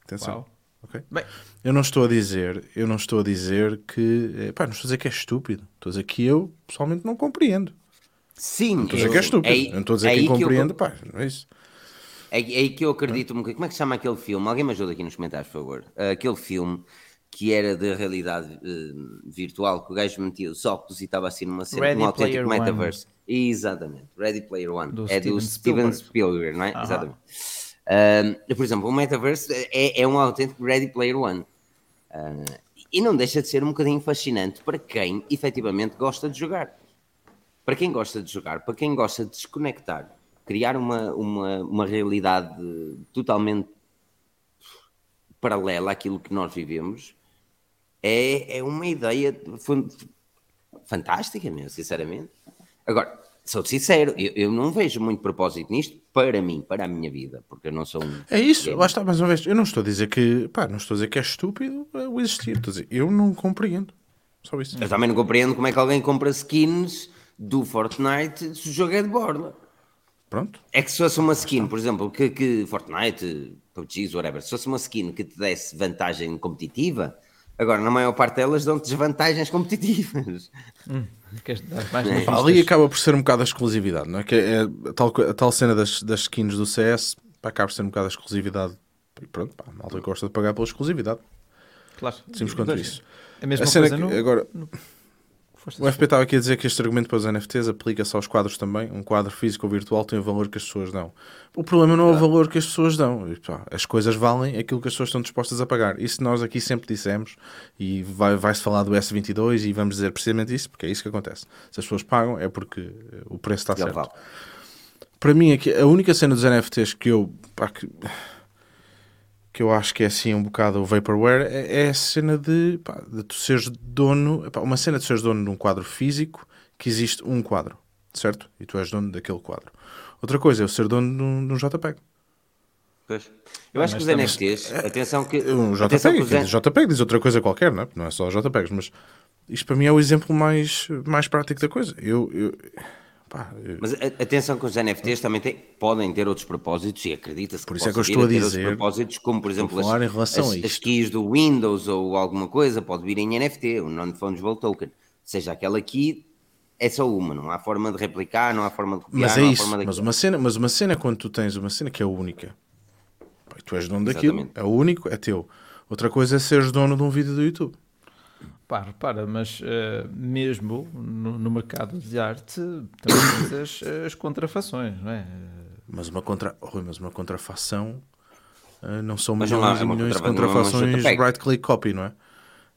Atenção. Uau. Okay? Bem, eu não estou a dizer, eu não estou a dizer que, eh, pá, não estou a dizer que é estúpido. Estou a dizer que eu pessoalmente não compreendo. Sim, não estou a dizer eu, que é estúpido. É, não estou a dizer é que compreendo, eu... pá, não é isso. É, é aí que eu acredito um Como é que se chama aquele filme? Alguém me ajuda aqui nos comentários, por favor. Uh, aquele filme que era de realidade uh, virtual, que o gajo metia os óculos e estava assim numa cena, Ready um autêntico metaverse. Exatamente, Ready Player One. Do é Steven do Steven Spielberg, não é? Uh -huh. Exatamente. Uh, por exemplo, o metaverse é, é, um autêntico Ready Player One. e não deixa de ser um bocadinho fascinante para quem efetivamente gosta de jogar. Para quem gosta de jogar, para quem gosta de desconectar criar uma, uma, uma realidade totalmente paralela àquilo que nós vivemos é, é uma ideia fantástica, mesmo, sinceramente. Agora, sou sincero, eu, eu, não vejo muito propósito nisto para mim, para a minha vida, porque eu não sou um. É isso, lá está, mais uma vez, eu não estou a dizer que, pá, não estou a dizer que é estúpido o existir, estou a dizer, eu não compreendo. Só isso. Eu também não compreendo como é que alguém compra skins do Fortnite se o jogo é de borla. Pronto. É que se fosse uma skin, por exemplo, que, que Fortnite, PUBG, whatever, se fosse uma skin que te desse vantagem competitiva, agora na maior parte delas dão-te desvantagens [laughs] competitivas. Hum, é. Ali acaba por ser um bocado a exclusividade, não é? Que é a tal, a tal cena das, das skins do CS pá, acaba por ser um bocado a exclusividade. E pronto, pá, a malta gosta de pagar pela exclusividade. Claro. Simples quanto isso. É a mesma a coisa que, no... agora, no o FP estava aqui a dizer que este argumento para os NFTs aplica-se aos quadros também. Um quadro físico ou virtual tem o valor que as pessoas dão. O problema não é o valor que as pessoas dão. As coisas valem aquilo que as pessoas estão dispostas a pagar. Isso nós aqui sempre dissemos e vai-se vai falar do S22 e vamos dizer precisamente isso, porque é isso que acontece. Se as pessoas pagam é porque o preço está certo. Vale. Para mim, aqui, a única cena dos NFTs que eu... Pá, que que eu acho que é assim um bocado o Vaporware, é, é a cena de, pá, de tu seres dono, pá, uma cena de seres dono de um quadro físico que existe um quadro, certo? E tu és dono daquele quadro. Outra coisa é eu ser dono de um, de um JPEG. Pois. Eu acho que os NFTs, é, atenção que. Um JPEG, atenção que os... JPEG diz outra coisa qualquer, não é? Não é só JPEGs, mas isto para mim é o exemplo mais, mais prático da coisa. Eu, eu, Pá, eu... Mas atenção que os NFTs também têm, podem ter outros propósitos e acredita-se que Por isso é que eu estou a dizer. propósitos, como por exemplo as, as, as, keys do Windows ou alguma coisa, pode vir em NFT, o Non-Fungible Token. Seja aquela key é só uma, não há forma de replicar, não há forma de copiar. Mas é isso, mas uma, cena, mas uma cena quando tu tens uma cena que é única, tu és dono daquilo, Exatamente. é único, é teu. Outra coisa é seres dono de um vídeo do YouTube. Para, repara, mas uh, mesmo no, no, mercado de arte também tens [coughs] as, as, contrafações, não é? Mas uma, contra... Oh, mas uma contrafação uh, não são milhões e milhões de contrafações right click copy, não é?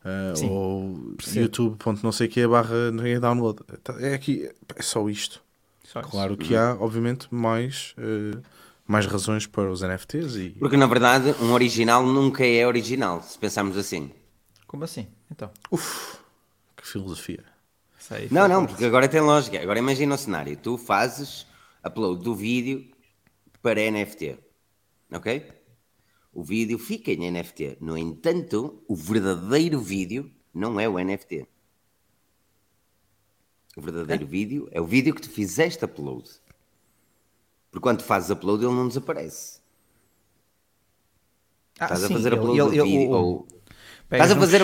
Uh, Sim, ou youtube. não sei que barra download. É aqui, é só isto. Só claro que há, obviamente, mais, uh, mais razões para os NFTs. E... Porque na verdade, um original nunca é original, se pensarmos assim. Como assim? Então. Uf, que filosofia. Sei, não, não, porque agora tem lógica. Agora imagina o cenário: tu fazes upload do vídeo para NFT, ok? O vídeo fica em NFT. No entanto, o verdadeiro vídeo não é o NFT. O verdadeiro é? vídeo é o vídeo que tu fizeste upload. Porque quando fazes upload, ele não desaparece. Ah, Estás sim, a fazer upload ele, do ele, vídeo. O, ou Estás a fazer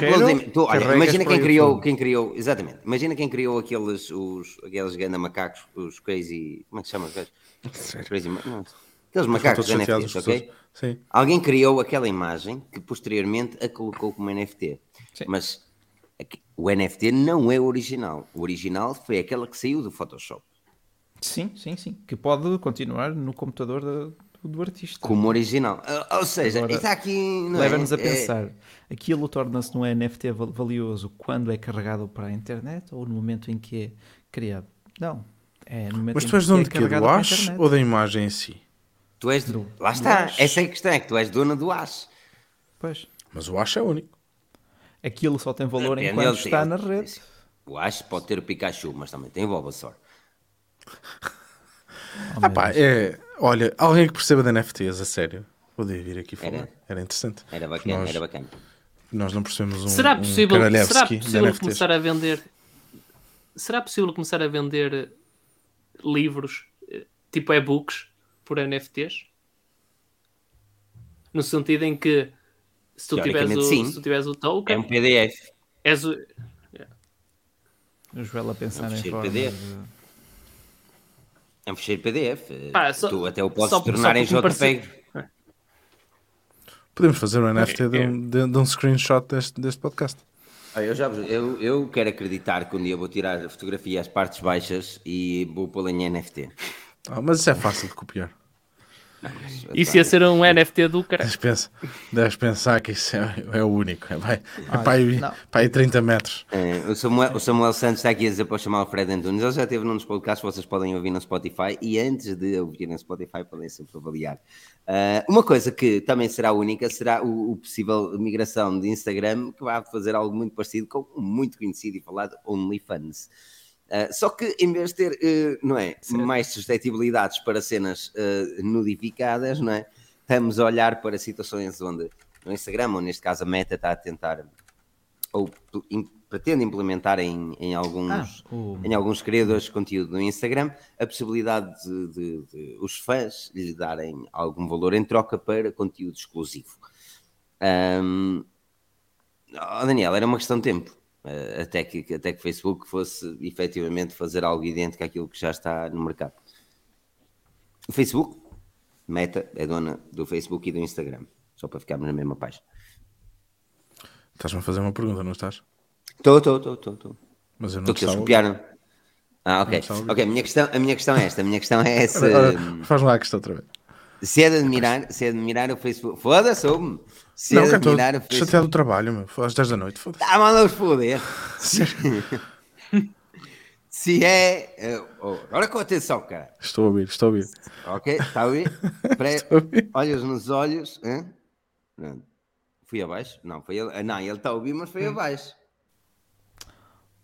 tu, olha, imagina quem criou, quem criou, exatamente, imagina quem criou aqueles, os, aqueles ganda macacos, os crazy, como é que se chama? [laughs] Crazy, não, aqueles macacos de NFTs, ok? Sim. Alguém criou aquela imagem que posteriormente a colocou como NFT. Sim. Mas o NFT não é o original. O original foi aquela que saiu do Photoshop. Sim, sim, sim. Que pode continuar no computador da, do artista. Como original. Ou seja, Agora, está aqui. Leva-nos é, a pensar: é... aquilo torna-se num NFT valioso quando é carregado para a internet ou no momento em que é criado? Não. É no momento Mas tu és dono é de quê? Do hash ou da imagem em si? Tu és. Do, Lá está. Do Essa é a questão: é que tu és dona do hash. Pois. Mas o Ash é único. Aquilo só tem valor Depende, enquanto está na rede. O Ash pode ter o Pikachu, mas também tem o Bulbasaur. Oh, ah pá, é... Olha, alguém que perceba de NFTs, a sério. Podia vir aqui falar. Era, era interessante. Era bacana, nós, era bacana. Nós não percebemos um. Será possível, um será possível começar a vender. Será possível começar a vender livros tipo e-books por NFTs? No sentido em que se tu tiveres o, se tu tiveres o token. É um PDF. És o. Yeah. Joel a pensar é um em PDF. De... É um ficheiro PDF. Pá, só, tu até o podes tornar em JPEG. Podemos fazer um NFT de, um, de, de um screenshot deste, deste podcast. Ah, eu, já, eu, eu quero acreditar que um dia vou tirar a fotografia às partes baixas e vou pô-la em NFT. Ah, mas isso é fácil de copiar. Isso ia ser um NFT do cara. Deves pensar, deves pensar que isso é, é o único. É, vai, é para, aí, para aí 30 metros. É, o, Samuel, o, Samuel, Santos está aqui a dizer para chamar o Fred Antunes. Ele já esteve num dos podcasts, vocês podem ouvir no Spotify. E antes de ouvir no Spotify, podem sempre avaliar. Uh, uma coisa que também será única será o, o, possível migração de Instagram, que vai fazer algo muito parecido com o muito conhecido e falado OnlyFans. Uh, só que em vez de ter, uh, não é, mais suscetibilidades para cenas uh, nudificadas, não é? Estamos a olhar para situações onde no Instagram, ou neste caso a Meta está a tentar ou in, pretende implementar em, em alguns, ah, em alguns criadores de conteúdo no Instagram a possibilidade de, de, de, os fãs lhe darem algum valor em troca para conteúdo exclusivo. Um, oh Daniel, era uma questão de tempo até, que, até que o Facebook fosse efetivamente fazer algo idêntico àquilo que já está no mercado. O Facebook, Meta, é dona do Facebook e do Instagram, só para ficarmos na mesma página. Estás-me a fazer uma pergunta, não estás? Estou, estou, estou, estou. Mas eu não estou. Eles copiaram. Ah, ok. Ok, a minha, questão, a minha questão é esta. A minha questão é essa. Faz lá a questão outra vez. Se é de admirar, se é de admirar o Facebook. Foda-se, homem. Se não, é admirar o Facebook. Chateado do trabalho, meu. Às 10 da noite. Foda-se. Ah, manda-os foder. [laughs] se é. Uh, oh, agora com atenção, cara. Estou a ouvir, estou a ouvir. Ok, está a ouvir? [laughs] estou a ouvir. Olhos nos olhos. Hein? Fui abaixo? Não, foi ele. Não, ele está a ouvir, mas foi hum. abaixo.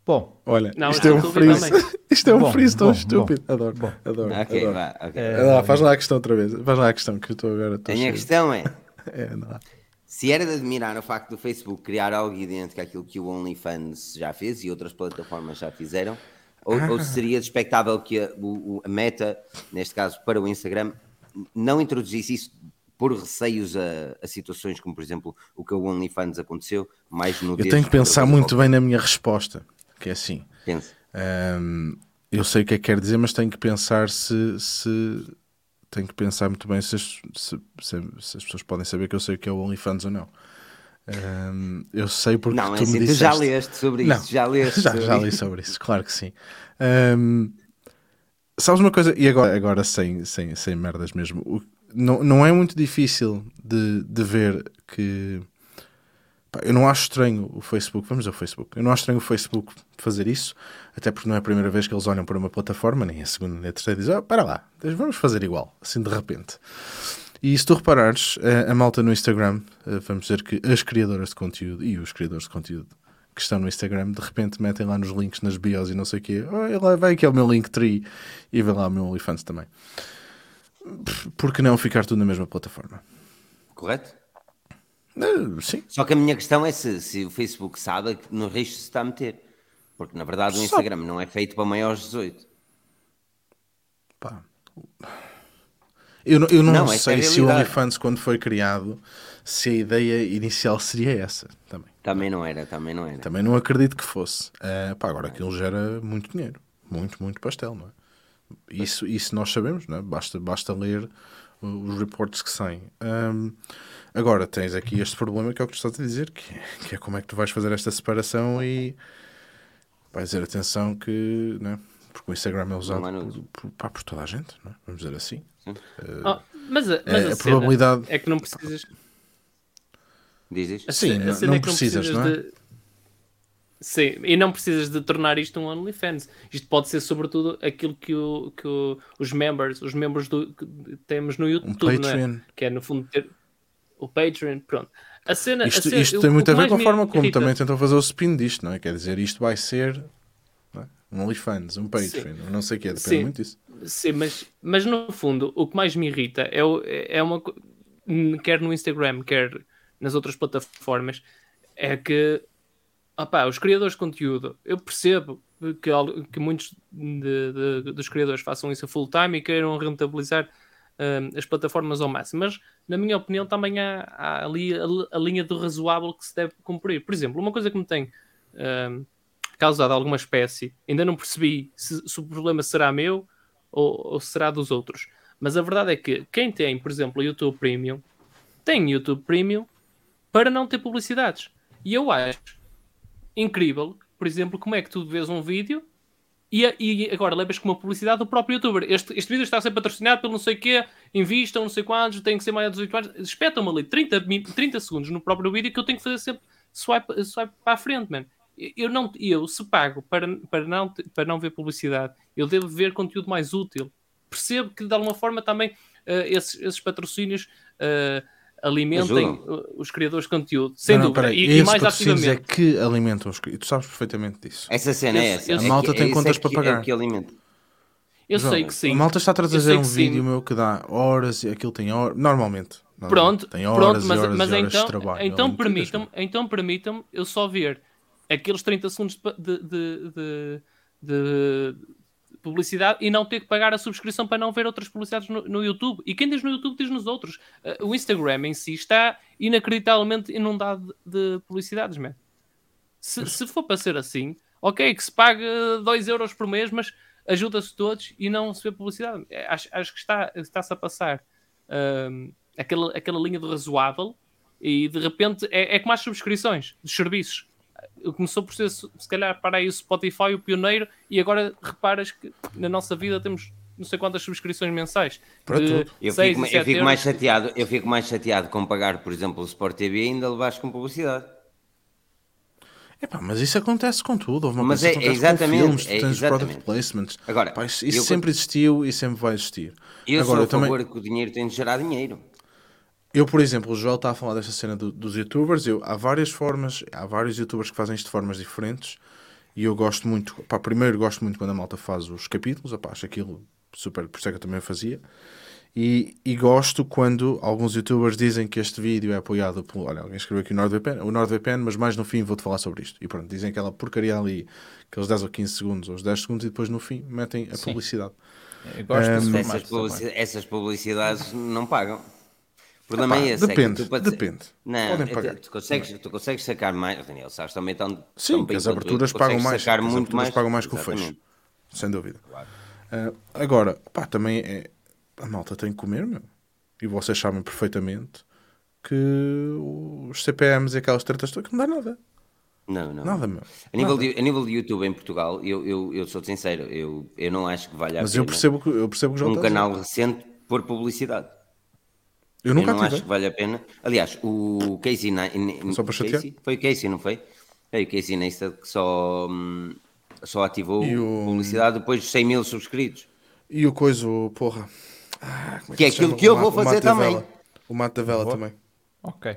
Bom, olha, não, isto, é um freeze, [laughs] isto é um freeze tão estúpido. Bom, adoro, bom. adoro. Ok, adoro. Vá, okay. É, faz lá a questão outra vez. Faz lá a questão que eu estou agora. Estou a minha questão é: é se era de admirar o facto do Facebook criar algo idêntico àquilo que o OnlyFans já fez e outras plataformas já fizeram, ou, ah. ou seria expectável que a, o, a, Meta, neste caso para o Instagram, não introduzisse isso por receios a, a, situações como, por exemplo, o que o OnlyFans aconteceu, mais no Eu tenho que pensar muito bem na minha resposta que é assim. Um, eu sei o que é que quer dizer, mas tenho que pensar se, se tenho que pensar muito bem se as, se, se, se as, pessoas podem saber que eu sei o que é o OnlyFans ou não. Um, eu sei porque não, tu é me disseste. já leste sobre não, isso, já [laughs] leste já, já li sobre isso, claro que sim. Um, sabes uma coisa, e agora, agora sem, sem, sem merdas mesmo, o, não, não é muito difícil de, de ver que eu não acho estranho o Facebook, vamos ao Facebook, eu não acho estranho o Facebook fazer isso, até porque não é a primeira vez que eles olham para uma plataforma, nem a segunda, nem a terceira, e dizem, oh, para lá, vamos fazer igual, assim de repente. E se tu reparares, a, a malta no Instagram, vamos dizer que as criadoras de conteúdo e os criadores de conteúdo que estão no Instagram, de repente metem lá nos links, nas bios e não sei o quê, oh, vai aqui é o meu Linktree e vê lá o meu OnlyFans também. Por que não ficar tudo na mesma plataforma? Correto? Uh, sim. Só que a minha questão é se, se o Facebook sabe no risco se está a meter. Porque na verdade o Instagram não é feito para maiores de 18. Pá. Eu, eu não, não é sei é se o OnlyFans, quando foi criado, se a ideia inicial seria essa também. Também não era, também não era. Também não acredito que fosse. Uh, pá, agora aquilo gera muito dinheiro. Muito, muito pastel, não é? Isso, isso nós sabemos, não é? Basta, basta ler os reportes que saem. Um, Agora tens aqui este problema que é o que tu estás a dizer, que, que é como é que tu vais fazer esta separação e vais dizer atenção que, né? porque o Instagram é usado por, por, pá, por, toda a gente, é? vamos dizer assim. Uh, oh, mas a, mas é, a, a probabilidade é que não precisas. Dizes? Sim, não, não, é precisas, não é? De... Sim, e não precisas de tornar isto um OnlyFans. Isto pode ser sobretudo aquilo que, o, que o, os members, os membros do, que temos no YouTube, um não é? Que é no fundo ter o Patreon, pronto. A cena, isto, a cena, isto tem muito a ver com a forma como irrita... também tentam fazer o spin disto, não é? Quer dizer, isto vai ser é? um OnlyFans, um Patreon, não sei o que, depende Sim. muito disso. Sim, mas, mas no fundo, o que mais me irrita é, é uma. quer no Instagram, quer nas outras plataformas, é que opá, os criadores de conteúdo, eu percebo que, que muitos de, de, dos criadores façam isso a full time e queiram rentabilizar uh, as plataformas ao máximo, mas na minha opinião também há, há ali a, a, linha do razoável que se deve cumprir. Por exemplo, uma coisa que me tem uh, causado alguma espécie, ainda não percebi se, se o problema será meu ou, ou será dos outros, mas a verdade é que quem tem, por exemplo, YouTube Premium, tem YouTube Premium para não ter publicidades. E eu acho incrível, por exemplo, como é que tu vês um vídeo e, e agora levas com uma publicidade do próprio youtuber. Este, este vídeo está a ser patrocinado pelo não sei quê, invistam não sei quantos, tem que ser maior de 18 anos. Espetam-me ali 30, 30 segundos no próprio vídeo que eu tenho que fazer sempre swipe, swipe para a frente, mano. Eu, não, eu, se pago para, para, não, para não ver publicidade, eu devo ver conteúdo mais útil. Percebo que de alguma forma também uh, esses, esses patrocínios uh, alimentem Ajudam. os criadores de conteúdo, sem não, não, dúvida. E, e, mais ativamente. é que alimentam os criadores. Tu sabes perfeitamente disso. Essa cena é essa. a malta tem contas é para pagar. É que alimenta. Eu João, sei que sim. A malta está a trazer um vídeo sim. meu que dá horas e aquilo tem horas. Normalmente. Pronto, tem horas pronto, mas, horas mas horas então, de trabalho. Então permitam-me então permitam eu só ver aqueles 30 segundos de, de, de, de publicidade e não ter que pagar a subscrição para não ver outras publicidades no, no YouTube. E quem diz no YouTube diz nos outros. Uh, o Instagram em si está inacreditavelmente inundado de, de publicidades, man. Se, se for para ser assim, ok, que se pague 2 euros por mês, mas ajuda-se todos e não se vê publicidade. É, acho, acho que está, está-se a passar uh, aquela, aquela linha do razoável e de repente é, é como as subscrições dos serviços começou por ser, se calhar, para aí o Spotify, o pioneiro, e agora reparas que na nossa vida temos não sei quantas subscrições mensais. Para tudo. Eu fico, eu fico mais chateado, eu fico mais chateado com pagar, por exemplo, o Sport TV e ainda levares com publicidade. Epá, mas isso acontece com tudo. Houve uma mas é, exatamente, com filmes, é, tens product placements. Agora, Pá, isso, isso sempre existiu e sempre vai existir. Eu Agora, sou a favor também... que o dinheiro tem de gerar dinheiro. Eu, por exemplo, o Joel está a falar desta cena do, dos youtubers. Eu, há várias formas, há vários youtubers que fazem isto de formas diferentes. E eu gosto muito, pá, primeiro gosto muito quando a malta faz os capítulos, opá, acho aquilo super, por isso é que eu também fazia. E, e, gosto quando alguns youtubers dizem que este vídeo é apoiado por. Olha, alguém escreveu aqui o NordVPN, o NordVPN, mas mais no fim vou-te falar sobre isto. E pronto, dizem aquela porcaria ali, aqueles 10 ou 15 segundos, ou os 10 segundos, e depois no fim metem a Sim. publicidade. Eu gosto um, essas, publici essas publicidades não pagam. O problema Epá, é esse. Depende, é depende. Não, tu, tu, consegues, tu consegues sacar mais, Daniel, sabes, também estão. Sim, que as aberturas pagam mais. Sacar as muito mais, pagam mais que o fecho. Sem dúvida. Claro. Uh, agora, pá, também é. A malta tem que comer, meu. E vocês sabem perfeitamente que os CPMs e aquelas tretas todas não dá nada. Não, não. Nada, meu. A nível, De, a nível de YouTube em Portugal, eu, eu, eu sou sincero, eu, eu não acho que valha a Mas pena. Mas eu percebo, que, eu percebo que já Um canal recente por publicidade. Eu nunca eu não acho que vale a pena. Aliás, o Casey, só para Casey foi o Casey, não foi? É o Casey Neistat que só, hum, só ativou o... publicidade depois de 100 mil subscritos. E o coisa, porra. Ah, é que, é aquilo que eu vou fazer também. O Mato da Vela também. Ok.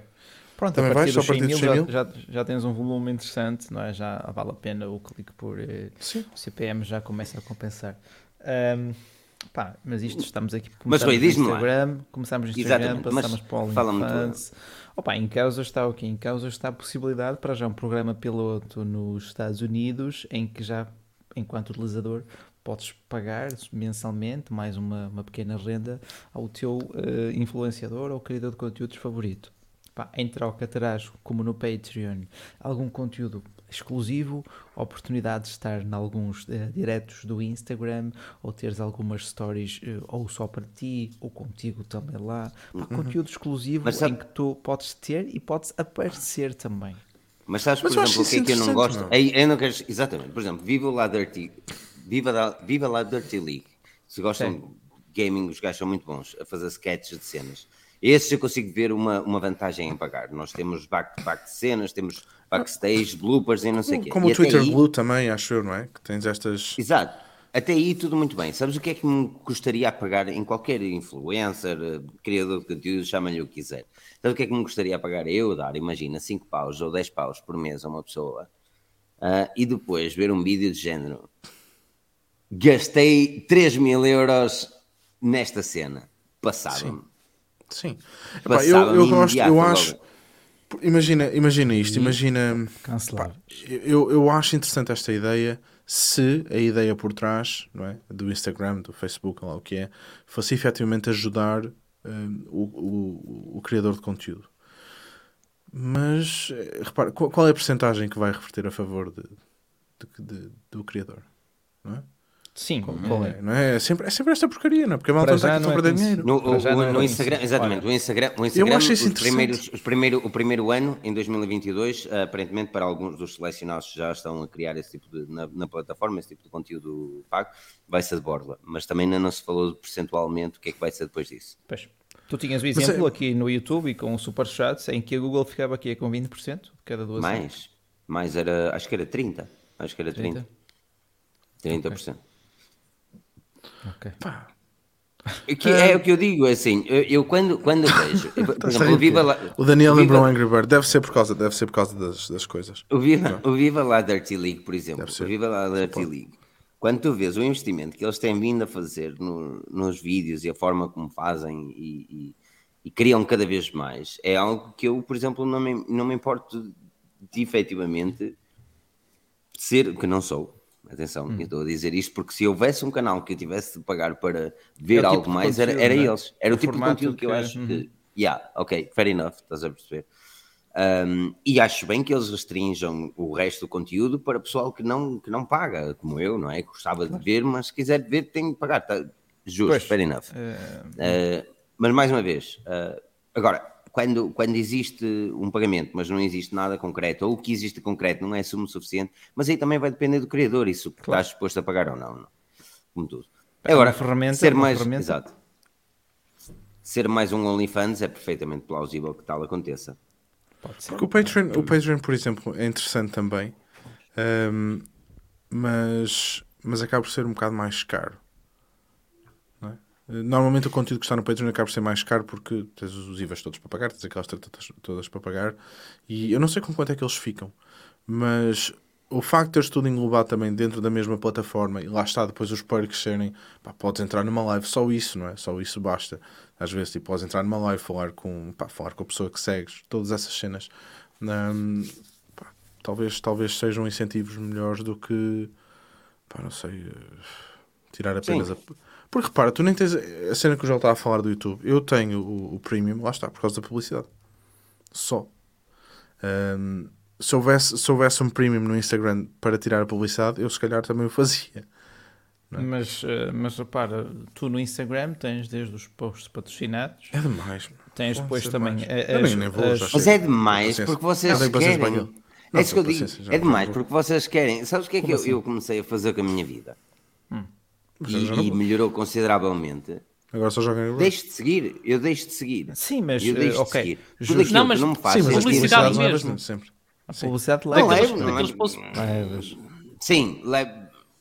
Pronto, também a partir vais, dos 100 mil, já, já, já, tens um volume interessante, não é? Já vale a pena o clique por eh, Sim. o CPM já começa a compensar. Um, Pá, mas isto estamos aqui mas no Instagram, começamos no Instagram, passamos para o OnlyFans. Opa, em causa está o quê? Em causa está a possibilidade para já um programa piloto nos Estados Unidos em que já, enquanto utilizador, podes pagar mensalmente mais uma, uma pequena renda ao teu uh, influenciador ou criador de conteúdos favorito. Pá, em troca terás, como no Patreon, algum conteúdo exclusivo, oportunidade de estar em alguns uh, diretos do Instagram ou teres algumas stories uh, ou só para ti ou contigo também lá. Pá, uhum. Conteúdo exclusivo Mas, em que tu podes ter e podes aparecer também. Mas sabes, por Mas exemplo, o que é que eu não gosto? Não. Eu, eu não quero, exatamente, por exemplo, viva lá Dirty, viva, lá, viva lá Dirty League. Se gostam Sim. de gaming, os gajos são muito bons a fazer sketches de cenas. Esses eu consigo ver uma, uma vantagem em pagar. Nós temos back-to-back -back de cenas, temos backstage, bloopers e não sei o quê. Como e o Twitter aí... Blue também, acho eu, não é? Que tens estas. Exato. até aí tudo muito bem. Sabes o que é que me gostaria a pagar em qualquer influencer, eh, criador de conteúdo, chama-lhe o que quiser. Sabes o que é que me gostaria a pagar eu dar, imagina, 5 paus ou 10 paus por mês a uma pessoa uh, e depois ver um vídeo de género. Gastei 3 mil euros nesta cena. Passava-me. Sim. Epá, eu, eu gosto, eu acho. Imagina, imagina isto, imagina. Cancelar. Eu, eu acho interessante esta ideia se a ideia por trás não é, do Instagram, do Facebook, lá o que é, fosse efetivamente ajudar um, o, o, o, criador de conteúdo. Mas, eh, repara, qual, qual é a porcentagem que vai reverter a favor de, de, de, do criador? Não é? Sim. Qual, é? Não é? É, sempre, é sempre esta porcaria, não é? Porque a malta está aqui a perder dinheiro. No, o, o, no Instagram, exatamente, o Instagram, o Instagram eu acho isso os primeiros, os primeiro, o primeiro ano, em 2022, aparentemente para alguns dos selecionados que já estão a criar esse tipo de, na, na, plataforma, esse tipo de conteúdo pago, vai ser de borla. Mas também ainda não se falou percentualmente o que é que vai ser depois disso. Pois. Tu tinhas o exemplo é... aqui no YouTube e com o Superchats em que a Google ficava aqui com 20% cada duas Mais, mais era, acho que era 30. Acho que era 30. 30%. 30%. Okay. Ok. Pá. Que é, é o que eu digo, é assim, eu, eu quando, quando vejo, por [laughs] exemplo, o, Viva La, o Daniel lembrou Viva, Angry Bird, deve ser por causa, deve ser por causa das, das coisas. O Viva, o Viva lá Dirty League, por exemplo, o Viva lá Dirty League, quando tu vês o investimento que eles têm vindo a fazer no, nos vídeos e a forma como fazem e, e, e, criam cada vez mais, é algo que eu, por exemplo, não me, não me importo de efetivamente ser, que não sou, Atenção, hum. eu estou a dizer isto porque se houvesse um canal que eu tivesse de pagar para ver algo tipo mais, era, era é? eles. Era o, o tipo de conteúdo que, que eu acho que. Uhum. Yeah, ok, fair enough, estás a perceber. Um, e acho bem que eles restringam o resto do conteúdo para pessoal que não, que não paga, como eu, não é? Que gostava de ver, mas se quiser ver, tem que pagar. Tá, justo, pois, fair enough. Uh... Uh, mas mais uma vez, uh, agora, quando, quando existe um pagamento, mas não existe nada concreto, ou o que existe concreto não é sumo suficiente, mas aí também vai depender do criador, isso que claro. estás disposto a pagar ou não, não. como tudo. É Agora, ferramenta, ser mais, ferramenta. exato, ser mais um OnlyFans é perfeitamente plausível que tal aconteça. Porque o Patreon, o Patreon, por exemplo, é interessante também, um, mas, mas acaba por ser um bocado mais caro. Normalmente o conteúdo que está no Patreon acaba por ser mais caro porque tens os IVAs todos para pagar, tens aquelas tratatas todas para pagar e eu não sei com quanto é que eles ficam, mas o facto de teres tudo englobado também dentro da mesma plataforma e lá está depois os perks serem, pá, podes entrar numa live, só isso, não é? Só isso basta. Às vezes tipo, podes entrar numa live, falar com, pá, falar com a pessoa que segues, todas essas cenas. Um, pá, talvez, talvez sejam incentivos melhores do que, pá, não sei, tirar apenas Sim. a porque repara, tu nem tens a cena que eu já estava a falar do YouTube. Eu tenho o, o Premium, lá está, por causa da publicidade. Só. Um, se, houvesse, se houvesse um Premium no Instagram para tirar a publicidade, eu se calhar também o fazia. É? Mas, eh, mas repara, tu no Instagram tens desde os posts patrocinados. É demais. Tens depois também. As, nem vou, as... Mas é demais porque vocês querem. Não, é isso que eu digo. É demais porque vocês querem. Sabes o que é que eu, assim? eu comecei a fazer com a minha vida? E, e melhorou consideravelmente. Agora só joga em Deixe de seguir, eu deixo de seguir. Sim, mas eu deixo uh. De seguir. Tudo não, mas, não me faz sim, mas publicidade mesmo. sempre. A publicidade leva. Não levo, não Levas. Sim, levo.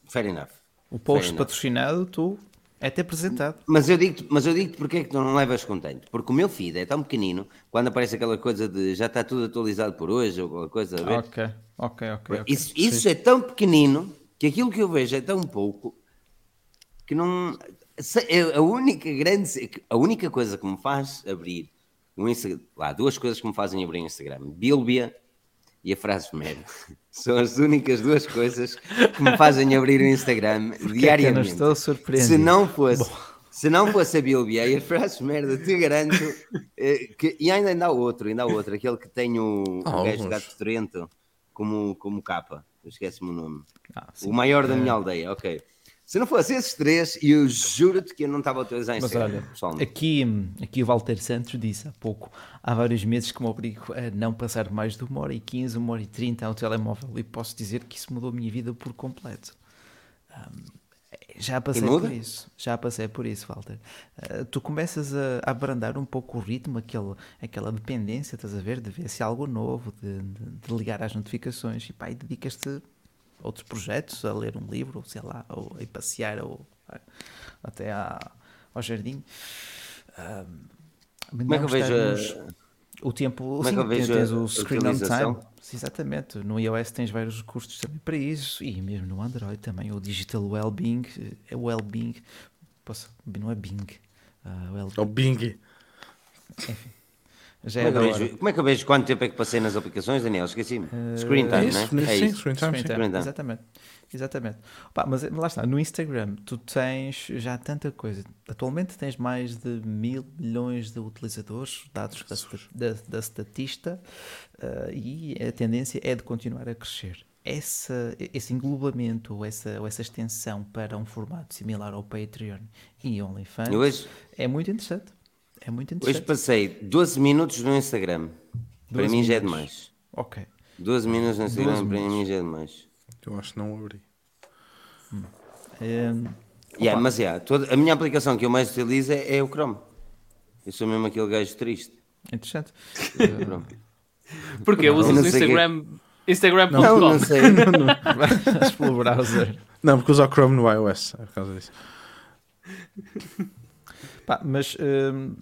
Fair enough. O post patrocinado, tu é ter apresentado. Mas eu digo-te mas eu digo porque é que tu não levas contente. Porque o meu feed é tão pequenino, quando aparece aquela coisa de já está tudo atualizado por hoje, ou aquela coisa. A ver? Ok, ok, ok. Isso, isso é tão pequenino que aquilo que eu vejo é tão pouco que não. A única grande. A única coisa que me faz abrir um Instagram. Lá, duas coisas que me fazem abrir o Instagram: Bíblia e a frase merda. [laughs] São as únicas duas coisas que me fazem abrir o Instagram [laughs] diariamente. É estou surpreendido. Se não fosse. Bom. Se não fosse a Bíblia e as frases merda, te garanto eh, que. E ainda, ainda há outro, ainda há outro, aquele que tem o, o gajo de gato Trento como, como capa. Esquece-me o nome. Ah, o maior da minha aldeia, ok. Se não fosse esses três, eu juro-te que eu não estava a utilizar. Mas olha, aqui, aqui o Walter Santos disse há pouco, há vários meses que me obrigo a não passar mais de uma hora e quinze, uma hora e trinta ao telemóvel e posso dizer que isso mudou a minha vida por completo. Um, já passei por isso, já passei por isso, Walter. Uh, tu começas a, a abrandar um pouco o ritmo, aquele, aquela dependência, estás a ver, de ver se há algo novo, de, de, de ligar às notificações e pá, e dedicas-te outros projetos, a ler um livro, sei lá, ou a ir passear, ou até à, ao jardim. Como é que eu vejo o tempo, Como sim, é que eu vejo tens o screen on time. Exatamente, no iOS tens vários recursos também para isso e mesmo no Android também o Digital Wellbeing, é Wellbeing, posso, não é Bing, uh, well é o Bing. Enfim. Já como, é, é vejo, como é que eu vejo quanto tempo é que passei nas aplicações, Daniel? Esqueci-me. Uh, screen time, é isso, né? É sim, isso. Screen time, screen time. Exatamente. Exatamente. Opa, mas lá está, no Instagram tu tens já tanta coisa. Atualmente tens mais de mil milhões de utilizadores, dados da, da, da Statista, uh, e a tendência é de continuar a crescer. Essa, esse englobamento ou essa, ou essa extensão para um formato similar ao Patreon e OnlyFans é muito interessante. É muito interessante. Hoje passei 12 minutos no Instagram. Para mim minutos. já é demais. Ok. 12 minutos no Instagram, para mim já é demais. Eu acho que não abri. Hum. Um, yeah, mas yeah, toda, a minha aplicação que eu mais utilizo é, é o Chrome. Eu sou mesmo aquele gajo triste. Interessante. [laughs] Porque usas o Instagram. Instagram.com. Não, não sei. [laughs] Vais pelo browser. Não, porque usa o Chrome no iOS, é por causa disso. Pá, mas hum,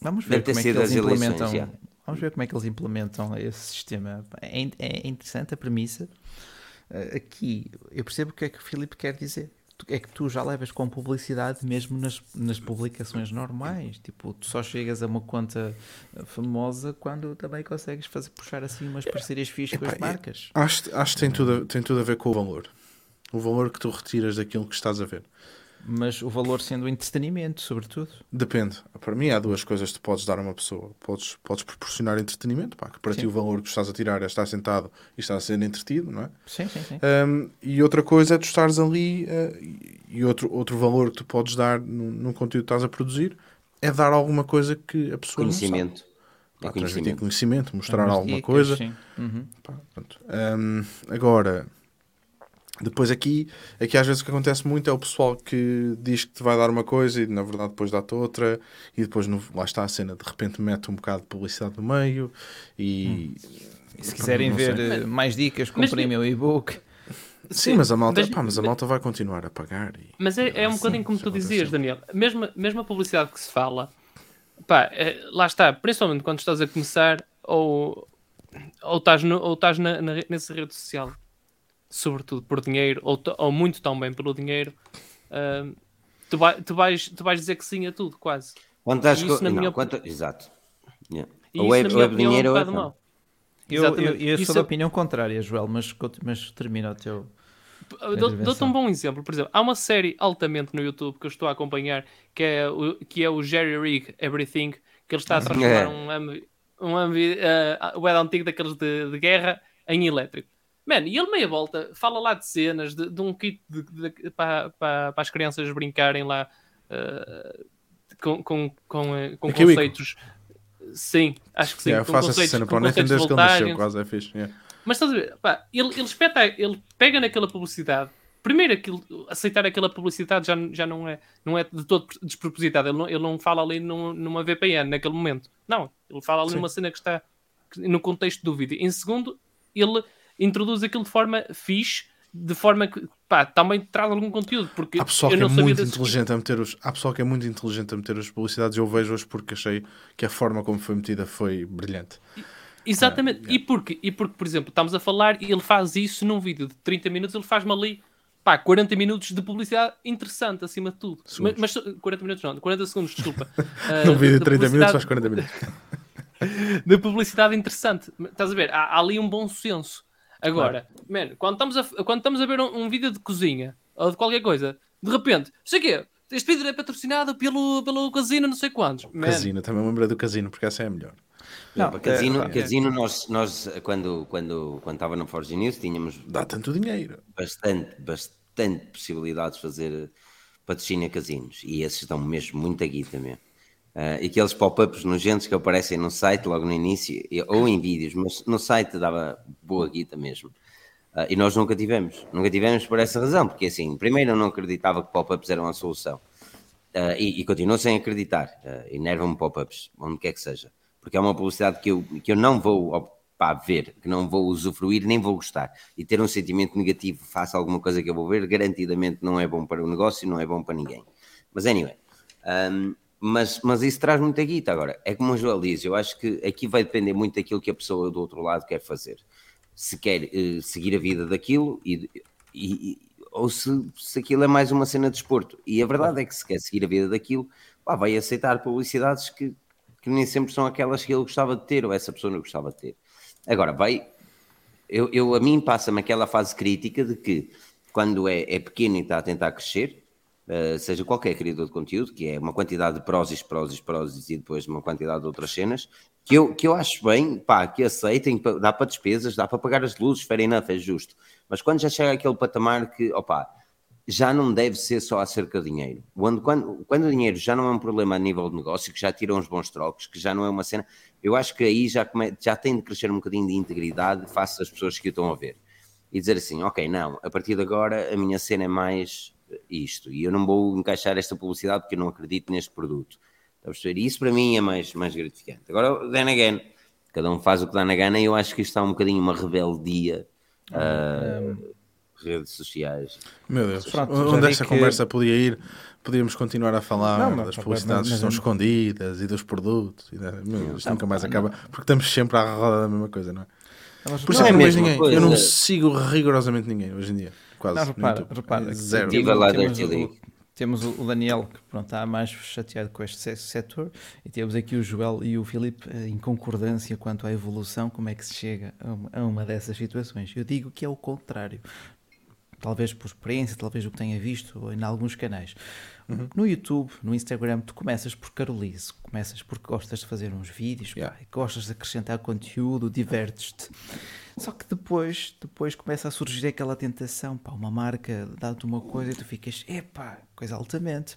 vamos ver como é que eles implementam. Eleições, vamos ver como é que eles implementam esse sistema. É, é interessante a premissa. Eh, aqui eu percebo o que é que o Filipe quer dizer. É que tu já levas com publicidade mesmo nas, nas publicações normais. Tipo, tu só chegas a uma conta famosa quando também consegues fazer, puxar assim umas parcerias fixas com as marcas. Acho, acho que tem tudo, tem tudo a ver com o valor. O valor que tu retiras daquilo que estás a ver mas o valor sendo o entretenimento, sobretudo. Depende. Para mim, há duas coisas que tu podes dar a uma pessoa. Podes, podes proporcionar entretenimento, pá, que para sim. ti o valor que estás a tirar é estar sentado e estar a ser entretido, não é? Sim, sim, sim. Um, e outra coisa é tu estares ali uh, e outro, outro valor que tu podes dar no, no, conteúdo que estás a produzir é dar alguma coisa que a pessoa conhecimento. não sabe. Pá, é conhecimento. conhecimento, mostrar alguma coisa. Sim. Uhum. Pá, um, agora depois aqui, aqui às vezes o que acontece muito é o pessoal que diz que te vai dar uma coisa e na verdade depois dá-te outra e depois no, lá está a cena, de repente mete um bocado de publicidade no meio e... Hum. e se quiserem ver sei. Eh, mais dicas, comprem meu e-book. Sim, mas a malta, mas, pá, mas a malta vai continuar a pagar. E, mas é, é um bocadinho como tu dizias, Daniel. Mesmo, mesmo a publicidade que se fala, pá, é, lá está, principalmente quando estás a começar ou, ou estás, no, ou estás na, na, nessa rede social sobretudo por dinheiro, ou, ou muito tão bem pelo dinheiro, uh, tu, vai, tu, vais, tu vais dizer que sim a tudo, quase. Quantas co... não, minha... quanto... Exato. Yeah. Ou é, ou é dinheiro é ou é Eu, eu, eu sou da é... opinião contrária, Joel, mas, mas termina o teu. Dou-te um bom exemplo, por exemplo, há uma série altamente no YouTube que eu estou a acompanhar que é o, que é o Jerry Rig Everything, que ele está a transformar é. [laughs] um, um, um uh, o antigo daqueles de, de guerra em elétrico. Mano, e ele meia volta fala lá de cenas, de, de um kit para, para, para, as crianças brincarem lá uh, com, com, com, eh, com conceitos. Sim, acho que sim. Yeah, com faço conceitos, cena, com conceitos desde que ele nasceu, quase é fixe. Yeah. Mas estás a ver, pá, ele, ele, espeta, ele pega naquela publicidade. Primeiro, aquilo, aceitar aquela publicidade já, já não, é, não é de todo despropositado. Ele não, ele não fala ali num, numa VPN naquele momento. Não, ele fala ali sim. numa cena que está no contexto do vídeo. Em segundo, ele introduz aquilo de forma fixe, de forma que pá, também traz algum conteúdo. Porque há pessoal que é muito inteligente a meter os. Há pessoal que é muito inteligente a meter as publicidades, eu vejo-as porque achei que a forma como foi metida foi brilhante. Exatamente, ah, e, porque, e porque, por exemplo, estamos a falar e ele faz isso num vídeo de 30 minutos, ele faz-me ali pá, 40 minutos de publicidade interessante acima de tudo. Mas, mas, 40 minutos não, 40 segundos, desculpa. Uh, [laughs] num vídeo de 30 minutos faz 40 minutos. [laughs] de publicidade interessante. Estás a ver? Há, há ali um bom senso. Agora, claro. man, quando estamos a, quando estamos a ver um, um, vídeo de cozinha ou de qualquer coisa, de repente, sei quê, este vídeo é patrocinado pelo, pelo casino, não sei quantos. Man. Casino, também me lembro do casino, porque essa é a melhor. Não, não casino, é, casino nós, nós quando, quando, quando estava na Forge News tínhamos dá tanto dinheiro bastante, bastante possibilidades de fazer patrocínio a casinos e esses estão mesmo muito aqui também. Uh, e aqueles pop-ups nojentos que aparecem no site logo no início, ou em vídeos, mas no site dava boa guita mesmo. Uh, e nós nunca tivemos, nunca tivemos por essa razão, porque assim, primeiro eu não acreditava que pop-ups eram a solução, uh, e, e, continuo sem acreditar, uh, enervam-me pop-ups, onde quer que seja, porque é uma publicidade que eu, que eu não vou pá, ver, que não vou usufruir nem vou gostar. E ter um sentimento negativo face a alguma coisa que eu vou ver, garantidamente não é bom para o negócio, não é bom para ninguém. Mas anyway, um, mas, mas isso traz muita guita agora. É como o Joel diz, eu acho que aqui vai depender muito daquilo que a pessoa do outro lado quer fazer. Se quer uh, seguir a vida daquilo e, e, ou se, se aquilo é mais uma cena de desporto. E a verdade é que se quer seguir a vida daquilo, pá, vai aceitar publicidades que, que nem sempre são aquelas que ele gostava de ter ou essa pessoa não gostava de ter. Agora, vai. Eu, eu a mim passa-me aquela fase crítica de que quando é, é pequeno e está a tentar crescer, Uh, seja qualquer criador de conteúdo, que é uma quantidade de prósis, prósis, prósis e depois uma quantidade de outras cenas, que eu, que eu acho bem, pá, que aceitem, dá para despesas, dá para pagar as luzes, fair enough, é justo. Mas quando já chega aquele patamar que, opá, já não deve ser só acerca de dinheiro. Quando, quando, quando o dinheiro já não é um problema a nível de negócio, que já tiram uns bons trocos, que já não é uma cena, eu acho que aí já, come, já tem de crescer um bocadinho de integridade face às pessoas que o estão a ver. E dizer assim, ok, não, a partir de agora a minha cena é mais isto e eu não vou encaixar esta publicidade porque eu não acredito neste produto. Está a perceber? E isso para mim é mais, mais gratificante. Agora, then again, cada um faz o que dá na gana e eu acho que isto está um bocadinho uma rebeldia. Uh, redes sociais. Meu Deus, Pronto, onde esta que... conversa podia ir, podíamos continuar a falar não, das publicidades que estão escondidas e dos produtos. E da... Meu, isto não, nunca mais não. acaba, porque estamos sempre à roda da mesma coisa, não é? Por isso é que não vejo ninguém. Coisa. Eu não sigo rigorosamente ninguém hoje em dia quase. Não, repara, repara. Zero. Temos, lá temos, o, temos o Daniel que pronto, está mais chateado com este setor e temos aqui o Joel e o Filipe eh, em concordância quanto à evolução, como é que se chega a uma, a uma dessas situações. Eu digo que é o contrário. Talvez por experiência, talvez o que tenha visto em alguns canais. Uhum. No YouTube, no Instagram, tu começas por carolice, começas porque gostas de fazer uns vídeos, yeah. pá, gostas de acrescentar conteúdo, divertes-te. Só que depois, depois começa a surgir aquela tentação, pá, uma marca dá-te uma coisa e tu ficas, epá, coisa altamente.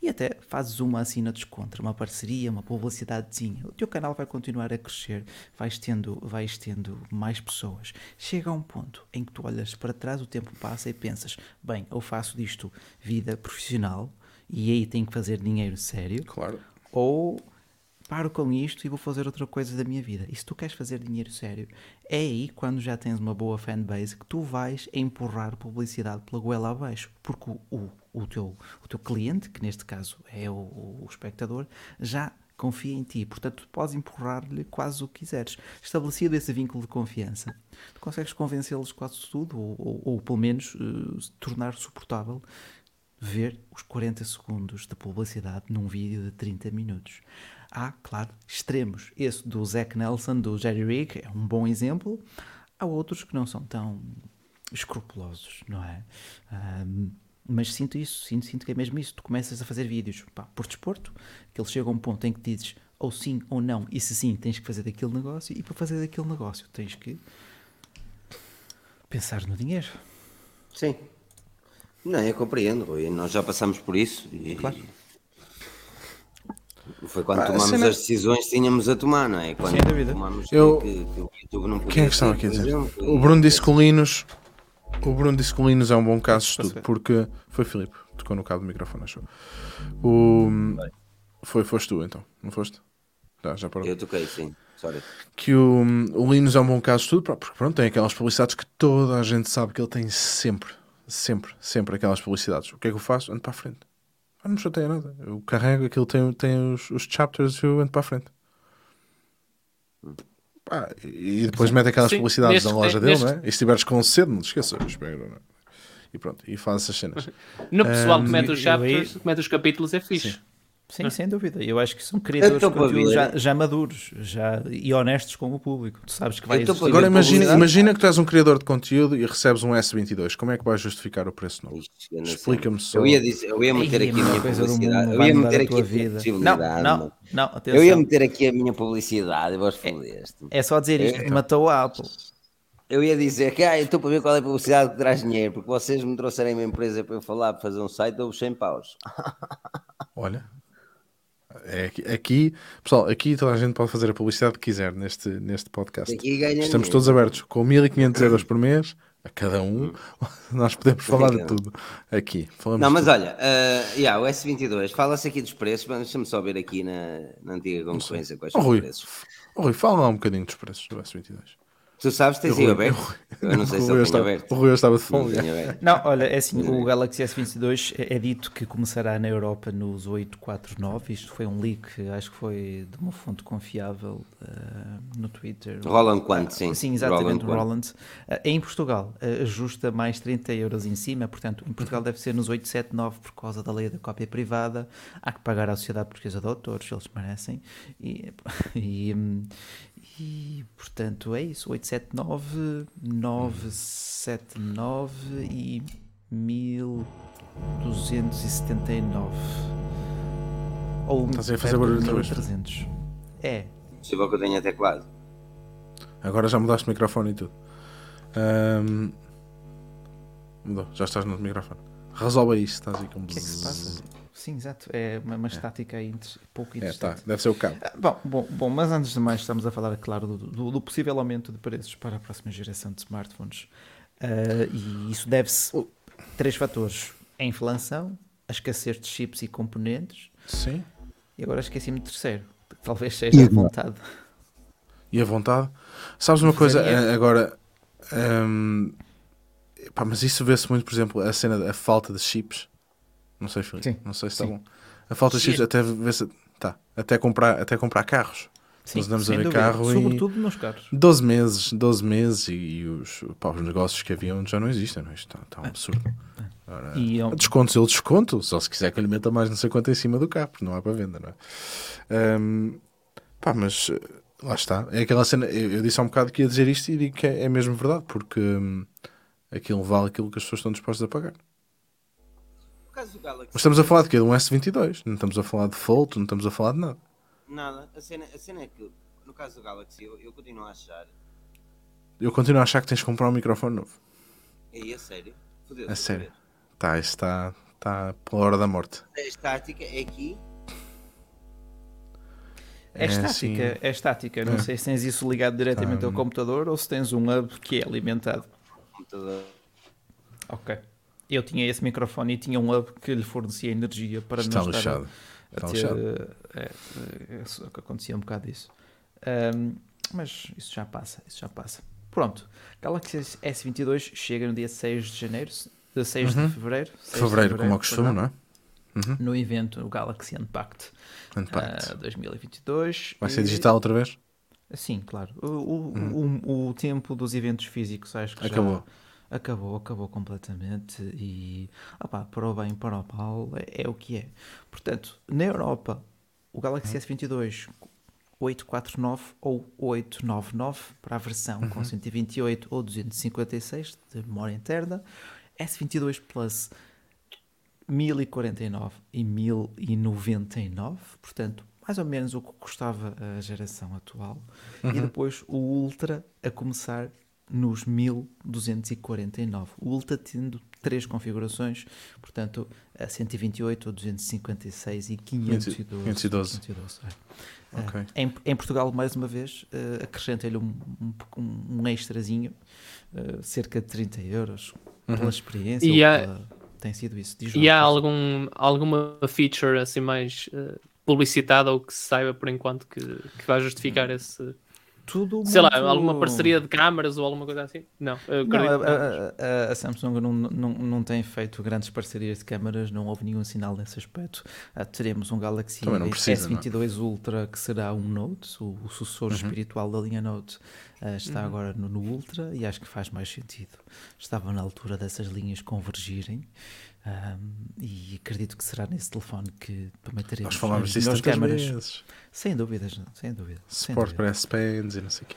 E até fazes uma assina desconto, uma parceria, uma publicidadezinha. O teu canal vai continuar a crescer, vais tendo, vais tendo mais pessoas. Chega a um ponto em que tu olhas para trás, o tempo passa e pensas, bem, eu faço disto vida profissional e aí tenho que fazer dinheiro sério. Claro. Ou paro com isto e vou fazer outra coisa da minha vida. E se tu queres fazer dinheiro sério, é aí quando já tens uma boa fanbase que tu vais empurrar publicidade pela goela abaixo. Porque o, o, o, teu, o teu cliente, que neste caso é o, o espectador, já confia em ti. Portanto, tu podes empurrar-lhe quase o que quiseres. Estabelecido esse vínculo de confiança, tu consegues convencê-los quase tudo, ou, ou, ou pelo menos uh, tornar suportável ver os 40 segundos de publicidade num vídeo de 30 minutos. Há, claro, extremos. Esse do Zack Nelson, do Jerry Rig, é um bom exemplo. Há outros que não são tão escrupulosos, não é? Um, mas sinto isso, sinto, sinto que é mesmo isso. Tu começas a fazer vídeos pá, por desporto, que ele chega a um ponto em que dizes ou sim ou não, e se sim, tens que fazer daquele negócio, e para fazer daquele negócio tens que pensar no dinheiro. Sim. Não, eu compreendo, Rui. Nós já passamos por isso. E... Claro foi quando ah, tomamos cena... as decisões que tínhamos a tomar, não é? Quando Sem dúvida. Eu... Que, que, o YouTube não Quem é que estava aqui a dizer? Exemplo, o Bruno disse que o Linus. O Bruno disse que é um bom caso de estudo, porque. Foi Filipe, tocou no cabo do microfone, achou. O. Foi, foste tu então, não foste? Já, já parou. Eu toquei, sim. Sorry. Que o, o Linus é um bom caso de estudo, porque pronto, tem aquelas publicidades que toda a gente sabe que ele tem sempre, sempre, sempre aquelas publicidades. O que é que eu faço? Ando para a frente não me chateia nada. Eu carrego, aquilo tem, tem os, os chapters e eu entro para a frente. Ah, e depois mete aquelas Sim, publicidades neste, na loja dele, neste... não é? E se estiveres com sede, não te esqueças. É? E pronto, e faz essas cenas. No pessoal um, que mete os chapters, que mete os capítulos, é fixe. Sim. Sim, sem dúvida. Eu acho que são criadores de conteúdo já, já, maduros já, e honestos com o público. Tu sabes que vai Agora imagina, imagina que tu és um criador de conteúdo e recebes um S22. Como é que vais justificar o preço novo? Explica-me só. Eu ia, dizer, eu ia meter aqui a minha publicidade. Eu ia meter aqui a vida. Não, não, não. Eu ia meter aqui a minha publicidade. Vos é, é só dizer isto. É, matou a Apple. Eu ia dizer que ah, eu estou para ver qual é a publicidade que traz dinheiro, porque vocês me trouxerem uma empresa para eu falar, para fazer um site, dou-vos 100 paus. Olha, é aqui, aqui, pessoal, aqui toda a gente pode fazer a publicidade que quiser neste, neste podcast. Estamos todos abertos com 1500 euros por mês a cada um. Nós podemos falar de tudo aqui. Falamos não, mas tudo. olha, uh, yeah, o S22, fala-se aqui dos preços, mas deixa-me só ver aqui na, na antiga concorrência quais são oh, os preços. Oh, Rui, fala lá um bocadinho dos preços do S22. Tu sabes, tens aí aberto. Eu não sei se ele tem aberto. O Rui estava de folga. Não, olha, é assim, o Galaxy S22 é, é dito que começará na Europa nos 849. Isto foi um leak, acho que foi de uma fonte confiável uh, no Twitter. Roland Quant, sim. Sim, exatamente, Roland. Roland. Uh, em Portugal, uh, ajusta mais 30 euros em cima, portanto, em Portugal deve ser nos 879 por causa da lei da cópia privada. Há que pagar à Sociedade Portuguesa de Autores, eles merecem. E, [laughs] e, e portanto é isso: 879, 979 e 1279. Ou Estás a fazer barulho 1300. É. Possível que eu tenha teclado. Agora já mudaste o microfone e tudo. Um... Mudou, já estás no microfone. Resolve isso, estás aí com O que é que se passa? Sim, exato. É uma, uma estática aí pouco interessante. É, tá. Deve ser o cabo. Ah, bom, bom, bom, mas antes de mais, estamos a falar, claro, do, do, do possível aumento de preços para a próxima geração de smartphones. Uh, e isso deve-se a três fatores: a inflação, a escassez de chips e componentes. Sim. E agora esqueci-me de terceiro. Talvez seja a vontade. E a vontade? Sabes uma coisa? Agora. Um, pá, mas isso vê-se muito, por exemplo, a cena da falta de chips não sei, Filipe. Sim. Não sei se está bom. A falta de chips até ver se. Tá. Até comprar, até comprar carros. Sim, Nós andamos a ver carro Sobretudo nos carros. 12 meses, 12 meses e, e os, pá, os negócios que haviam já não existem, não é? Isto está, está um absurdo. Ora, e eu... Descontos, eu desconto, só se quiser que ele meta mais não sei quanto em cima do carro, porque não há para venda, não é? Um, pá, mas lá está. É aquela cena, eu, eu, disse há um bocado que ia dizer isto e digo que é, é mesmo verdade, porque hum, aquilo vale aquilo que as pessoas estão dispostas a pagar caso do Galaxy. Mas estamos a falar de quê? De um S22. Não estamos a falar de Fold, não estamos a falar de nada. Nada. A cena, a cena é que, no caso do Galaxy, eu, eu continuo a achar. Eu continuo a achar que tens de comprar um microfone novo. É, é sério? Fudeu, é sério. Tá, isso está tá pela hora da morte. A estática é aqui. É, é estática, é estática. Não é. sei se tens isso ligado diretamente tá. ao computador ou se tens um hub que é alimentado. Computador. Ok eu tinha esse microfone e tinha um hub que lhe fornecia energia para Está não estar lixado. a, Está ter, é, é, é, acontecia um bocado isso. Um, mas isso já passa, isso já passa. Pronto, Galaxy S22 chega no dia 6 de janeiro, 6 uhum. de fevereiro. 6 fevereiro, fevereiro como é costume, não é? Uhum. No evento o Galaxy Unpacked, Unpacked. Uh, 2022. Vai ser digital outra vez? Sim, claro. O, o, uhum. o, o, tempo dos eventos físicos acho que Acabou. já acabou, acabou completamente e para o bem, para o mal, é, é o que é. Portanto, na Europa, o Galaxy S22 849 ou 899 para a versão uhum. com 128 ou 256 de memória interna, S22 Plus 1049 e 1099, portanto, mais ou menos o que custava a geração atual, uhum. e depois o Ultra a começar nos 1249. O Ultra tendo três configurações, portanto, a 128, 256 e 512. 512. 512 é. okay. uh, em, em, Portugal, mais uma vez, uh, acrescenta-lhe um, um, um, extrazinho, uh, cerca de 30 euros, uhum. pela experiência. E há, pela... Tem sido isso. e há algum, alguma feature assim mais uh, publicitada ou que se saiba por enquanto que, que vai justificar uhum. esse tudo Sei muito... lá, alguma parceria de câmaras ou alguma coisa assim? Não, não a, a, a, Samsung não, não, não tem feito grandes parcerias de câmaras, não houve nenhum sinal nesse aspecto. Uh, teremos um Galaxy precisa, S22 não? Ultra que será um Note, o, o sucessor uhum. espiritual da linha Note. Uh, está uhum. agora no, no, Ultra e acho que faz mais sentido. Estava na altura dessas linhas convergirem. Um, e acredito que será nesse telefone que também teremos Nós falámos disso tantas câmaras. vezes. Sem dúvidas, sem dúvida. Suporte para S-Pens e não sei o quê.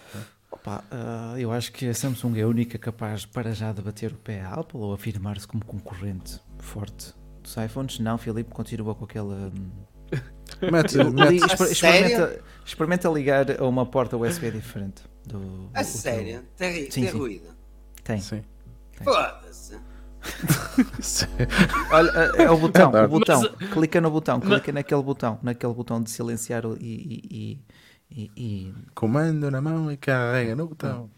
Opa, uh, eu acho que a Samsung é a única capaz para já de bater o pé à Apple ou afirmar-se como concorrente forte dos iPhones. Não, Filipe continua com aquela. Um... mete, [laughs] mete. experimenta, experimenta, ligar a uma porta USB diferente. Do, a sério? Tem, sim, tem sim. ruído? Tem. Foda-se. [laughs] Olha, é, é o botão, o botão. Mas, clica no botão, clica mas... naquele botão, naquele botão de silenciar e, e, e, e... comando na mão e carrega no botão.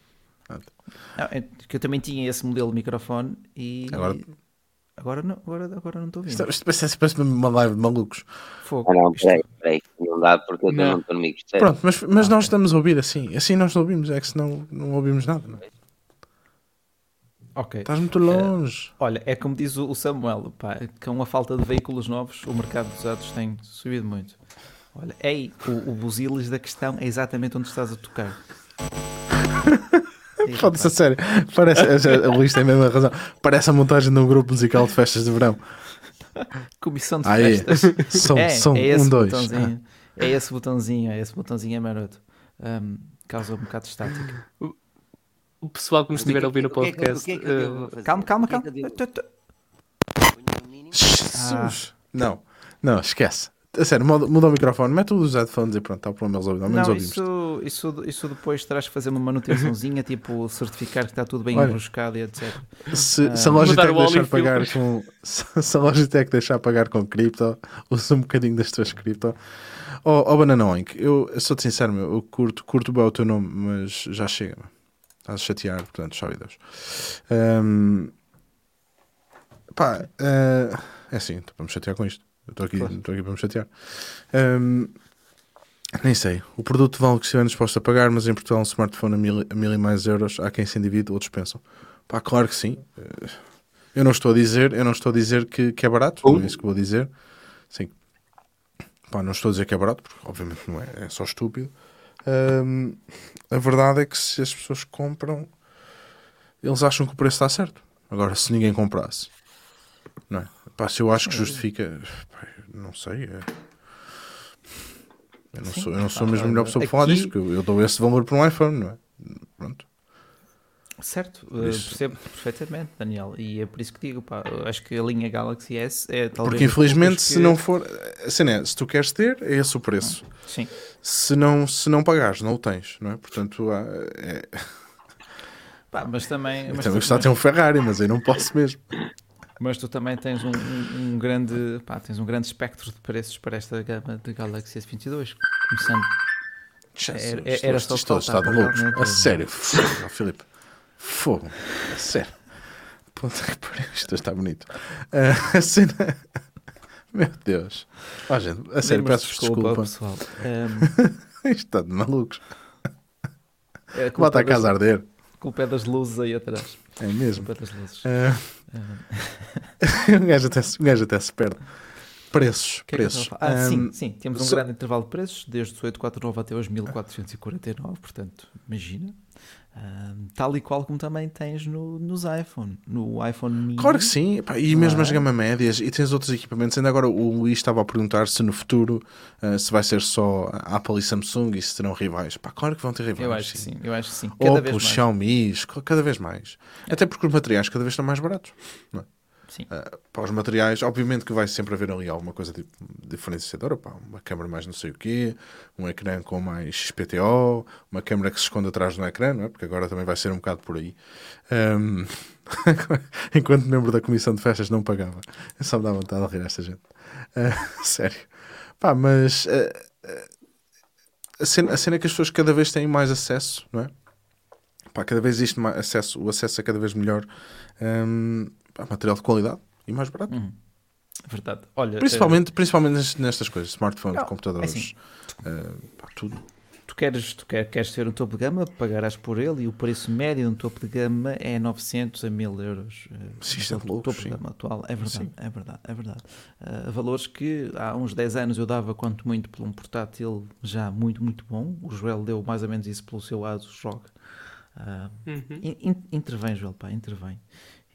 Não, é que eu também tinha esse modelo de microfone e agora, agora não, agora, agora não estou vendo. Isto, isto parece, parece uma live de malucos. Fogo. Ah, não, peraí, peraí. não dá porque eu não estou no micro. Pronto, mas, mas nós estamos a ouvir assim. Assim nós não ouvimos, é que senão não ouvimos nada. Não é? Ok. Estás muito longe. Uh, olha, é como diz o Samuel, pá, com a falta de veículos novos, o mercado dos usados tem subido muito. Olha, ei, o, o buziles da questão é exatamente onde estás a tocar. [laughs] Foda-se a sério. Parece, a Luís tem a mesma razão. Parece a montagem de um grupo musical de festas de verão. Comissão de ah, festas. Som, é, som, é um, dois. Botãozinho, é esse botãozinho, é esse botãozinho é maroto. Um, causa um bocado de estática. O pessoal que nos estiver a ouvir no podcast. Uh... Calma, calma, calma. Jesus. Não, não, esquece. A sério, muda, muda o microfone, mete os headphones e pronto, está o problema resolvido. Ao menos não, isso, isso, isso depois terás que fazer uma manutençãozinha, [laughs] tipo certificar que está tudo bem enroscado e etc. Se, uh, se a Logitech deixar pagar com se, [laughs] se a Logitech deixar pagar com cripto, usa um bocadinho das tuas cripto. Ó oh, oh Bananoink, eu, eu sou-te sincero, meu, eu curto, curto bem o teu nome, mas já chega, meu. Estás a chatear, portanto, chave Deus. Um, pá, uh, é assim, estou para me chatear com isto. Estou aqui, aqui para me chatear. Um, nem sei. O produto vale o que estiver disposto a pagar, mas em Portugal um smartphone a mil, a mil e mais euros há quem se endivide, outros pensam. Pá, claro que sim. Eu não estou a dizer, eu não estou a dizer que, que é barato, não é isso que vou dizer. Sim. Pá, não estou a dizer que é barato, porque obviamente não é, é só estúpido. Um, a verdade é que se as pessoas compram, eles acham que o preço está certo. Agora, se ninguém comprasse, não é? Pá, se eu acho que justifica, pá, não sei. É... Eu não Sim, sou, eu não sou mesmo a melhor pessoa para falar disso, porque eu, eu dou esse valor para um iPhone, não é? Pronto. Certo, uh, percebo perfeitamente, Daniel, e é por isso que digo, pá, acho que a linha Galaxy S é talvez. Porque infelizmente, que... se não for, assim, é, se tu queres ter, é esse o preço. Sim. Se não, se não pagares, não o tens, não é? Portanto, é. Pá, mas também. Eu mas também gostava de ter um Ferrari, mas eu não posso mesmo mas tu também tens um, um, um grande pá, tens um grande espectro de preços para esta gama de Galaxy S22 começando era, era, era só estou estado louco a sério [laughs] Filipe fogo sério Puta que pariu, isto está bonito uh, a cena meu Deus oh, gente, a sério peço desculpa, desculpa. pessoal [laughs] um... isto está de malucos é, bota a casa a arder culpa é das luzes aí atrás é mesmo culpa das luzes uh... um, gajo até, um gajo até se perde. Preços. Que é preços. ah, um, sim, sim. Temos um grande intervalo de preços, desde os 849 até os 1449, portanto, imagina. Um, tal e qual como também tens no, nos iPhone, no iPhone mini. Claro que sim, pá, e mesmo é? as gama médias, e tens outros equipamentos. Ainda agora o Luís estava a perguntar se no futuro uh, se vai ser só Apple e Samsung e se terão rivais. Pá, claro que vão ter rivais. Eu acho sim. que sim, eu acho que sim. Cada Oppo, vez mais. Xiaomi, cada vez mais. Até porque os materiais cada vez estão mais baratos. Não é? Uh, para os materiais, obviamente que vai sempre haver ali alguma coisa tipo, diferenciadora, pá, uma câmera mais não sei o quê, um ecrã com mais XPTO, uma câmera que se esconde atrás do ecrã, não é? porque agora também vai ser um bocado por aí. Um... [laughs] Enquanto membro da comissão de festas não pagava, eu só me dá vontade de rir esta gente. Uh, [laughs] sério. Pá, mas uh, a, cena, a cena é que as pessoas cada vez têm mais acesso, não é? Pá, cada vez existe mais acesso, o acesso é cada vez melhor. Um, material de qualidade e mais barato. Uhum. Verdade. Olha, principalmente, uh... principalmente nestas coisas, smartphones, computadores, é assim, uh, pá, tudo. Tu queres, tu quer, queres ter um topo de gama, pagarás por ele e o preço médio de um topo de gama é 900 a 1000 euros. Uh, sim, isto é louco, topo sim. de gama atual. É verdade, sim. é verdade, é verdade. Uh, valores que há uns 10 anos eu dava quanto muito por um portátil já muito, muito bom. O Joel deu mais ou menos isso pelo seu Asus ROG. Uh, uhum. in, intervém, Joel, pá, intervém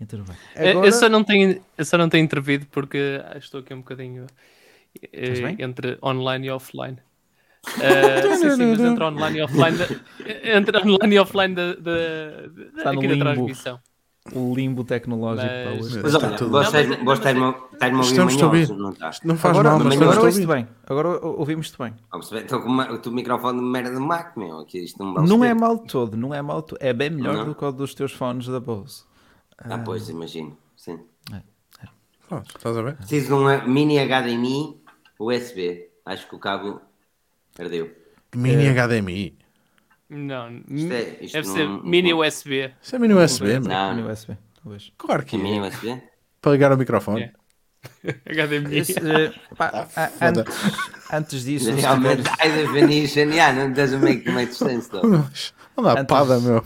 intervém. Agora... Eu, só não tenho, eu só não tenho intervido porque estou aqui um bocadinho eh, entre online e offline. Uh, [laughs] sim, sim, mas entre online e offline da, [laughs] entre online e offline da, da, da, aqui da transmissão. O limbo tecnológico mas, mas olha, vos estás-me a ouvir manhoso, não está? Não faz agora, mal, mas agora ouviste bem. Agora ouvimos-te bem. Estou com o teu microfone de merda de Mac, meu. Aqui, isto não, não é mal todo, não é mal todo. É bem melhor não. do que o dos teus fones da Bose. Ah, pois, imagino. Sim. É, é. Oh, estás a ver? Preciso de um mini HDMI USB. Acho que o cabo ardeu. Mini é. HDMI? Não, isto é, isto deve não, ser não, mini não. USB. Isso é mini USB, não. Mini USB, Claro que é. Mini USB? Para ligar o microfone. É. [laughs] HDMI. Uh, pá, ah, antes, antes disso. Realmente, high definition, yeah, não doesn't make much sense though. Não dá pada, meu.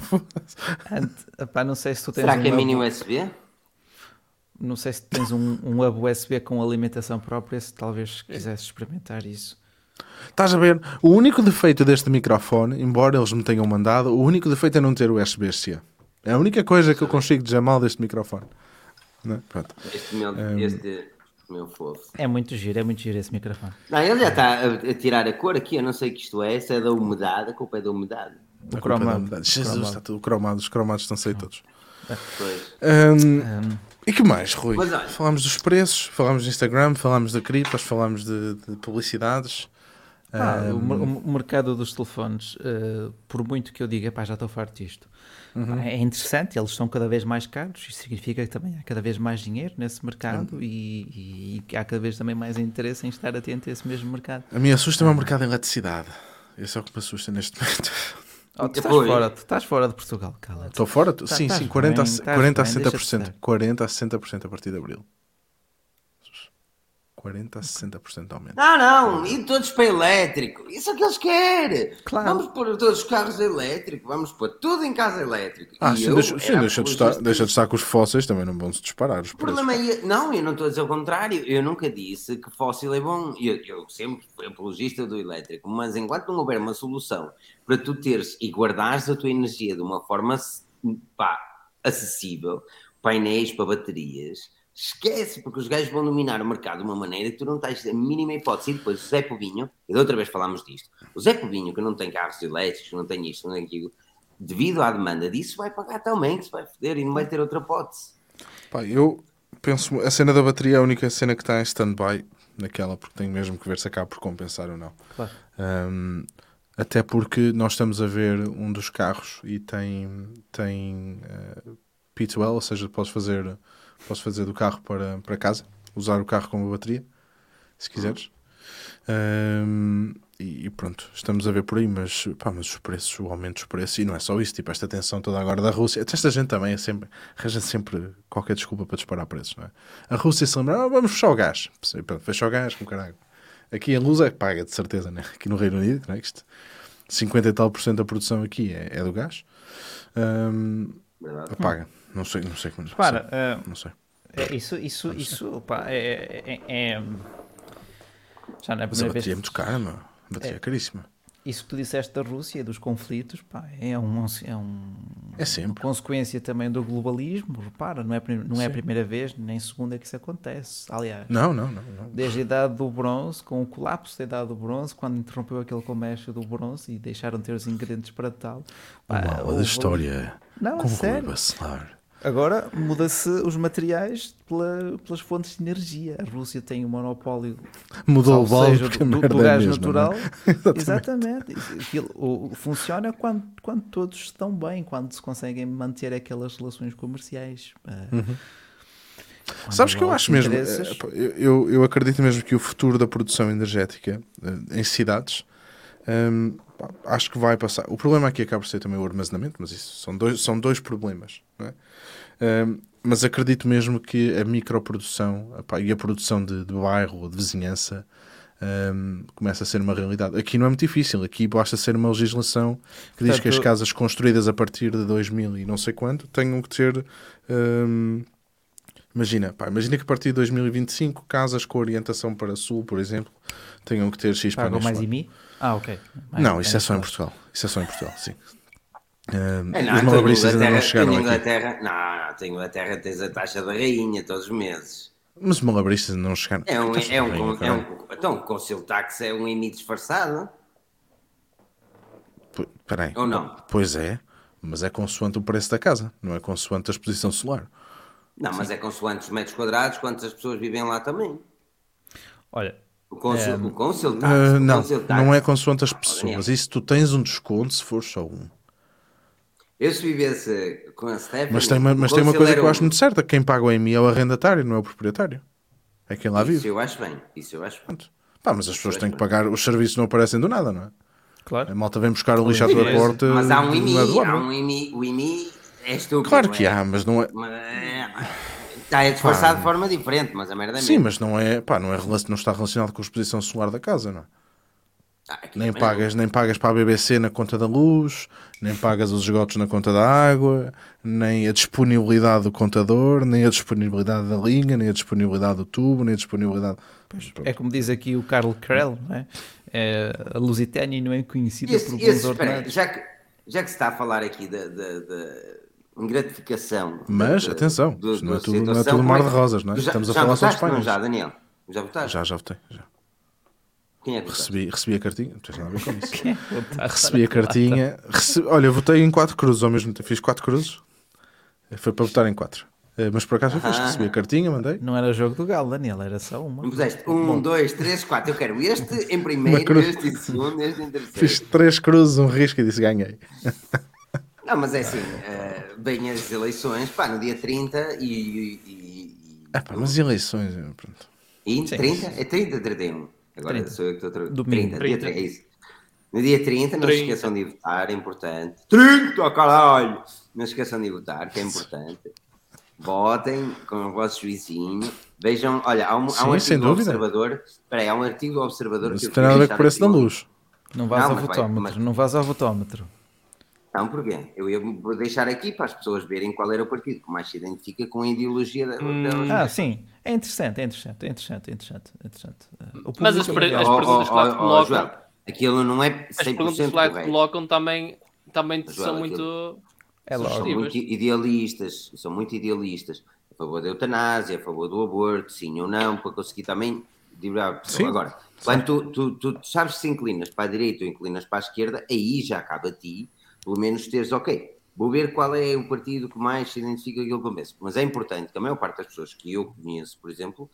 Antes, pá, não sei se tu tens. Será que um é mini USB? Não sei se tens um, um hub USB com alimentação própria, se talvez quisesse experimentar isso. Estás a ver? O único defeito deste microfone, embora eles me tenham mandado, o único defeito é não ter USB-C. É a única coisa que eu consigo dizer mal deste microfone. Não, pronto. Este meu, um, este meu fofo. É muito giro, é muito giro esse microfone. Não, ele já está a, a, tirar a cor aqui, eu não sei o que isto é, se é da umidade, a culpa é da umidade. O cromado. Jesus, está tudo cromado, os cromados estão-se aí todos. Pois. Um, um, e que mais, Rui? Mas, falámos dos preços, falámos do Instagram, falámos da criptos, falámos de, de publicidades. Ah, um... o, mercado dos telefones, uh, por muito que eu diga, pá, já estou farto disto, uhum. é interessante, eles são cada vez mais caros, isso significa que também há cada vez mais dinheiro nesse mercado uhum. e, e, há cada vez também mais interesse em estar atento a esse mesmo mercado. A mim assusta-me o mercado em eletricidade. Esse é o que me assusta neste momento. Oh, tu, estás fora, tu estás fora de Portugal, cala Estou fora? Tá, sim, sim, 40, bem, a, 40 a 60%. 40 a 60% a partir de abril. 40 a 60% de aumento. Não, não, e todos para elétrico. Isso é o que eles querem. Claro. Vamos pôr todos os carros elétricos, vamos pôr tudo em casa elétrico. Ah, sim, eu, deixa, sim deixa, de estar, deixa de estar com os fósseis, também não vão se disparar o problema é, Não, eu não estou a dizer o contrário. Eu nunca disse que fóssil é bom. Eu, eu sempre fui apologista do elétrico, mas enquanto não houver uma solução para tu teres e guardares a tua energia de uma forma pá, acessível, painéis para baterias Esquece, porque os gajos vão dominar o mercado de uma maneira que tu não tens a mínima hipótese. E depois o Zé Povinho, e da outra vez falámos disto, o Zé Povinho, que não tem carros elétricos, não tem isto, não tem aquilo, devido à demanda disso, vai pagar também, que se vai foder e não vai ter outra hipótese. Pá, eu penso, a cena da bateria é a única cena que está em stand-by naquela, porque tenho mesmo que ver se acaba por compensar ou não. Claro. Um, até porque nós estamos a ver um dos carros e tem, tem uh, P2L, ou seja, podes fazer Posso fazer do carro para, para casa, usar o carro como bateria, se quiseres. Um, e, pronto, estamos a ver por aí, mas, pá, mas os preços, o aumento dos preços, e não é só isso, tipo, esta tensão toda agora da Rússia, esta gente também é sempre, arranja sempre qualquer desculpa para disparar preços, não é? A Rússia se lembra, ah, vamos fechar o gás, pronto, fecha o gás, com caralho. Aqui a luz é que paga, de certeza, né? Aqui no Reino Unido, não é? Isto, 50 e tal por cento da produção aqui é, é do gás. Um, paga. Não sei, não sei como. Para, uh, eh, não sei. É, isso, isso, isso, opa, é, é, é, Já não é a primeira Mas a vez. é muito cara, meu. A bateria é, é caríssima isso que tu disseste da Rússia, dos conflitos, pá, é, um, é, um, é sempre. uma consequência também do globalismo. Repara, não é, não é a primeira vez nem segunda que isso acontece. Aliás, não, não, não, não, desde a idade do bronze, com o colapso da idade do bronze, quando interrompeu aquele comércio do bronze e deixaram de ter os ingredientes para tal. Pá, Uma da história. Não, Como sério. Agora muda-se os materiais pela, pelas fontes de energia. A Rússia tem o um monopólio Mudou o seja, do, do, do gás é? natural. [laughs] Exatamente. Exatamente. o, funciona quando, quando todos estão bem, quando se conseguem manter aquelas relações comerciais. Eh, uhum. Sabes que eu acho mesmo, eh, eu, eu acredito mesmo que o futuro da produção energética eh, em cidades um, acho que vai passar. O problema aqui acaba por ser também o armazenamento, mas isso são dois, são dois problemas. É? Mas acredito mesmo que a microprodução e a produção de, de bairro ou de vizinhança um, começa a ser uma realidade. Aqui não é muito difícil, aqui basta ser uma legislação que diz que as casas construídas a partir de 2000 e não sei quanto tenham que ter. Um, imagina, pá, imagina que a partir de 2025 casas com orientação para sul, por exemplo, tenham que ter X Pagam mais IMI? Ah, ok. Mais, não, isso é só em Portugal. Isso é só em Portugal, sim. Uh, é, não, os malabristas ainda não chegaram aqui. Inglaterra, não, não, tem Inglaterra tens a taxa da rainha todos os meses. Mas os malabristas ainda não chegaram. É um, é um, rainha, é um, então, o Conselho Tax é um IMI disfarçado. Peraí. Ou não? Pois é, mas é consoante o preço da casa, não é consoante a exposição solar. Não, mas Sim. é consoante os metros quadrados, quantas pessoas vivem lá também. Olha, o Consul, um, o consul tax, uh, não, tax. não é consoante as pessoas. Isso tu tens um desconto se for só um. Eu se vivesse com a Stephanie... Mas tem uma, mas tem uma coisa que eu acho muito certa. Quem paga o EMI é o arrendatário, não é o proprietário. É quem lá isso vive. Isso eu acho bem. Isso eu acho bem. Pá, mas as pessoas têm que pagar... Os serviços não aparecem do nada, não é? Claro. A malta vem buscar o lixo à tua porta... Mas há um IMI. Há um IMI. O IMI é estúpido. Claro que é? há, mas não é... Mas... Ah, é disfarçado de forma diferente, mas a merda é Sim, mesmo. mas não é, pá, não, é, não está relacionado com a exposição solar da casa, não é? Ah, nem, pagas, nem pagas para a BBC na conta da luz, nem pagas os esgotos na conta da água, nem a disponibilidade do contador, nem a disponibilidade da linha, nem a disponibilidade do tubo, nem a disponibilidade. Pois, é como diz aqui o Carl Krell, não é? é a Lusitânia não é conhecida esse, por esse, espera, já que Já que se está a falar aqui da, gratificação. Mas, da, atenção, do, não, é tudo, não é tudo mar de rosas, não é? Já, Estamos a falar só de Espanha. Já, Daniel? Já votaste? Já, já votei. Já. Quem é que recebi, recebi a cartinha, não tens nada a ver com isso. É [laughs] recebi a cartinha. Recebi, olha, eu votei em quatro cruzes ao mesmo tempo. Fiz quatro cruzes. Foi para votar em quatro. Eh, mas por acaso eu fiz, recebi a cartinha, mandei. Não era jogo do Galo, Daniel, era só uma. Puseste um, Bom. dois, três, quatro. Eu quero este [laughs] em primeiro, este em segundo, este em terceiro. Fiz três cruzes, um risco e disse ganhei. [laughs] Não, mas é assim, uh, bem as eleições, pá, no dia 30 e. e, e ah, pá, mas eleições, pronto. E 30? É 30 ou 31? Agora 30. sou eu que estou. Domingo. 30, 30. Dia 30, é isso. No dia 30, não 30. se esqueçam de votar, é importante. 30, caralho! Não se esqueçam de votar, que é importante. Votem com o vosso juizinho. Vejam, olha, há um, Sim, há um artigo do Observador. Espera aí, há um artigo do Observador que eu tem nada a ver com o preço da luz. Não vais ao votómetro, mas... não vais ao votómetro. Não, porquê? Eu ia vou deixar aqui para as pessoas verem qual era o partido que mais se identifica com a ideologia hum. delas. Ah, sim. É interessante, é interessante, é interessante, é interessante. É interessante. Mas as, per as perguntas que lá te colocam... aquilo não é 100% As perguntas que lá te colocam também, também Joel, são muito... É são muito idealistas, são muito idealistas. A favor da eutanásia, a favor do aborto, sim ou não, para conseguir também... Sim. Agora, quando tu, tu, tu, tu sabes se inclinas para a direita ou inclinas para a esquerda, aí já cabe a ti pelo menos teres, ok, vou ver qual é o partido que mais se identifica aquilo que eu penso. Mas é importante que a maior parte das pessoas que eu conheço, por exemplo,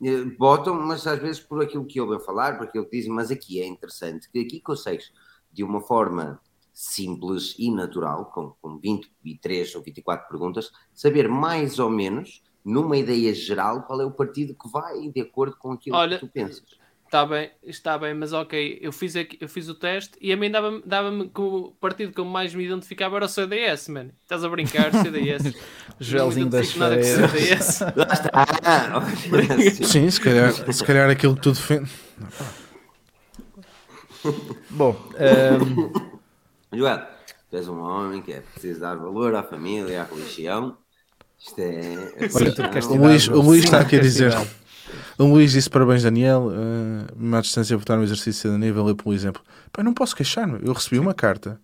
eh, votam, mas às vezes por aquilo que ouvem falar, por aquilo que dizem, mas aqui é interessante que aqui consegues, de uma forma simples e natural, com, com 23 ou 24 perguntas, saber mais ou menos, numa ideia geral, qual é o partido que vai de acordo com aquilo Olha, que tu pensas. Está bem, está bem, mas ok, eu fiz, aqui, eu fiz o teste e a mim dava-me dava que o partido que eu mais me identificava era o CDS, mano. Estás a brincar, [laughs] CDS. Joelzinho das feiras. [laughs] Lá está. [laughs] Sim, se calhar, se calhar aquilo que tu defendes. Bom, um... Joel, tu és um homem que é preciso dar valor à família, à religião. Isto é. Olha, o Luís, o Luís está aqui a dizer. O Luís disse parabéns, Daniel. Uh, à distância, votar no exercício de cidadania, valeu pelo exemplo. Pai, não posso queixar-me. Eu recebi uma carta.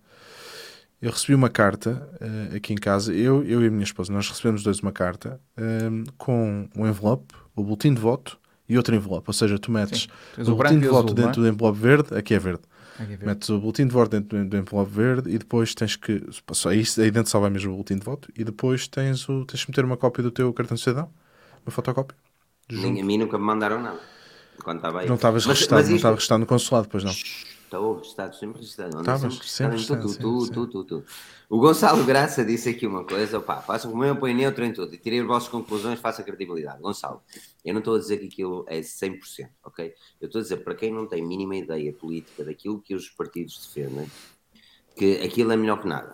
Eu recebi uma carta uh, aqui em casa. Eu, eu e a minha esposa, nós recebemos dois uma carta uh, com um envelope, o boletim de voto e outro envelope. Ou seja, tu metes o, o boletim de voto azul, dentro é? do envelope verde, aqui é verde. Aqui é verde. Metes o boletim de voto dentro do envelope verde e depois tens que. Só aí, aí dentro só vai mesmo o boletim de voto e depois tens, o, tens que meter uma cópia do teu cartão de cidadão, uma fotocópia. Nem a mim nunca me mandaram nada. Quando estava aí. Não estavas registado, mas isto... não estava registado no consulado, pois não. Estou registado, sempre registado. Estavas sempre registado. Tu, tu, tu, tu, tu, O Gonçalo Graça disse aqui uma coisa, opá, façam como eu, põe neutro em tudo e tirei as vossas conclusões, faça credibilidade. Gonçalo, eu não estou a dizer que aquilo é 100%, ok? Eu estou a dizer, para quem não tem mínima ideia política daquilo que os partidos defendem, que aquilo é melhor que nada.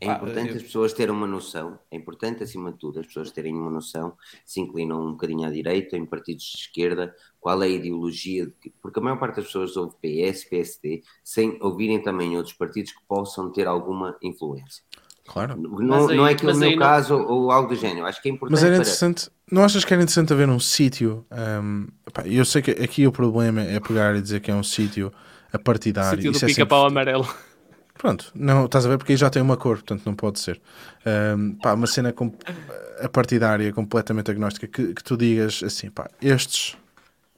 É importante eu... as pessoas terem uma noção, é importante acima de tudo as pessoas terem uma noção, se inclinam um bocadinho à direita, em partidos de esquerda, qual é a ideologia, porque a maior parte das pessoas ouve PS, PSD, sem ouvirem também outros partidos que possam ter alguma influência. Claro. Não, aí, não é que o meu não... caso ou algo do género, acho que é importante. Mas era interessante, para... não achas que era interessante haver um sítio? Um, eu sei que aqui o problema é pegar e dizer que é um sítio a partidário. Sítio do é pica-pau sempre... amarelo. Pronto, não, estás a ver porque aí já tem uma cor, portanto não pode ser. Um, pá, uma cena com, a partidária completamente agnóstica que, que tu digas assim, pá, estes,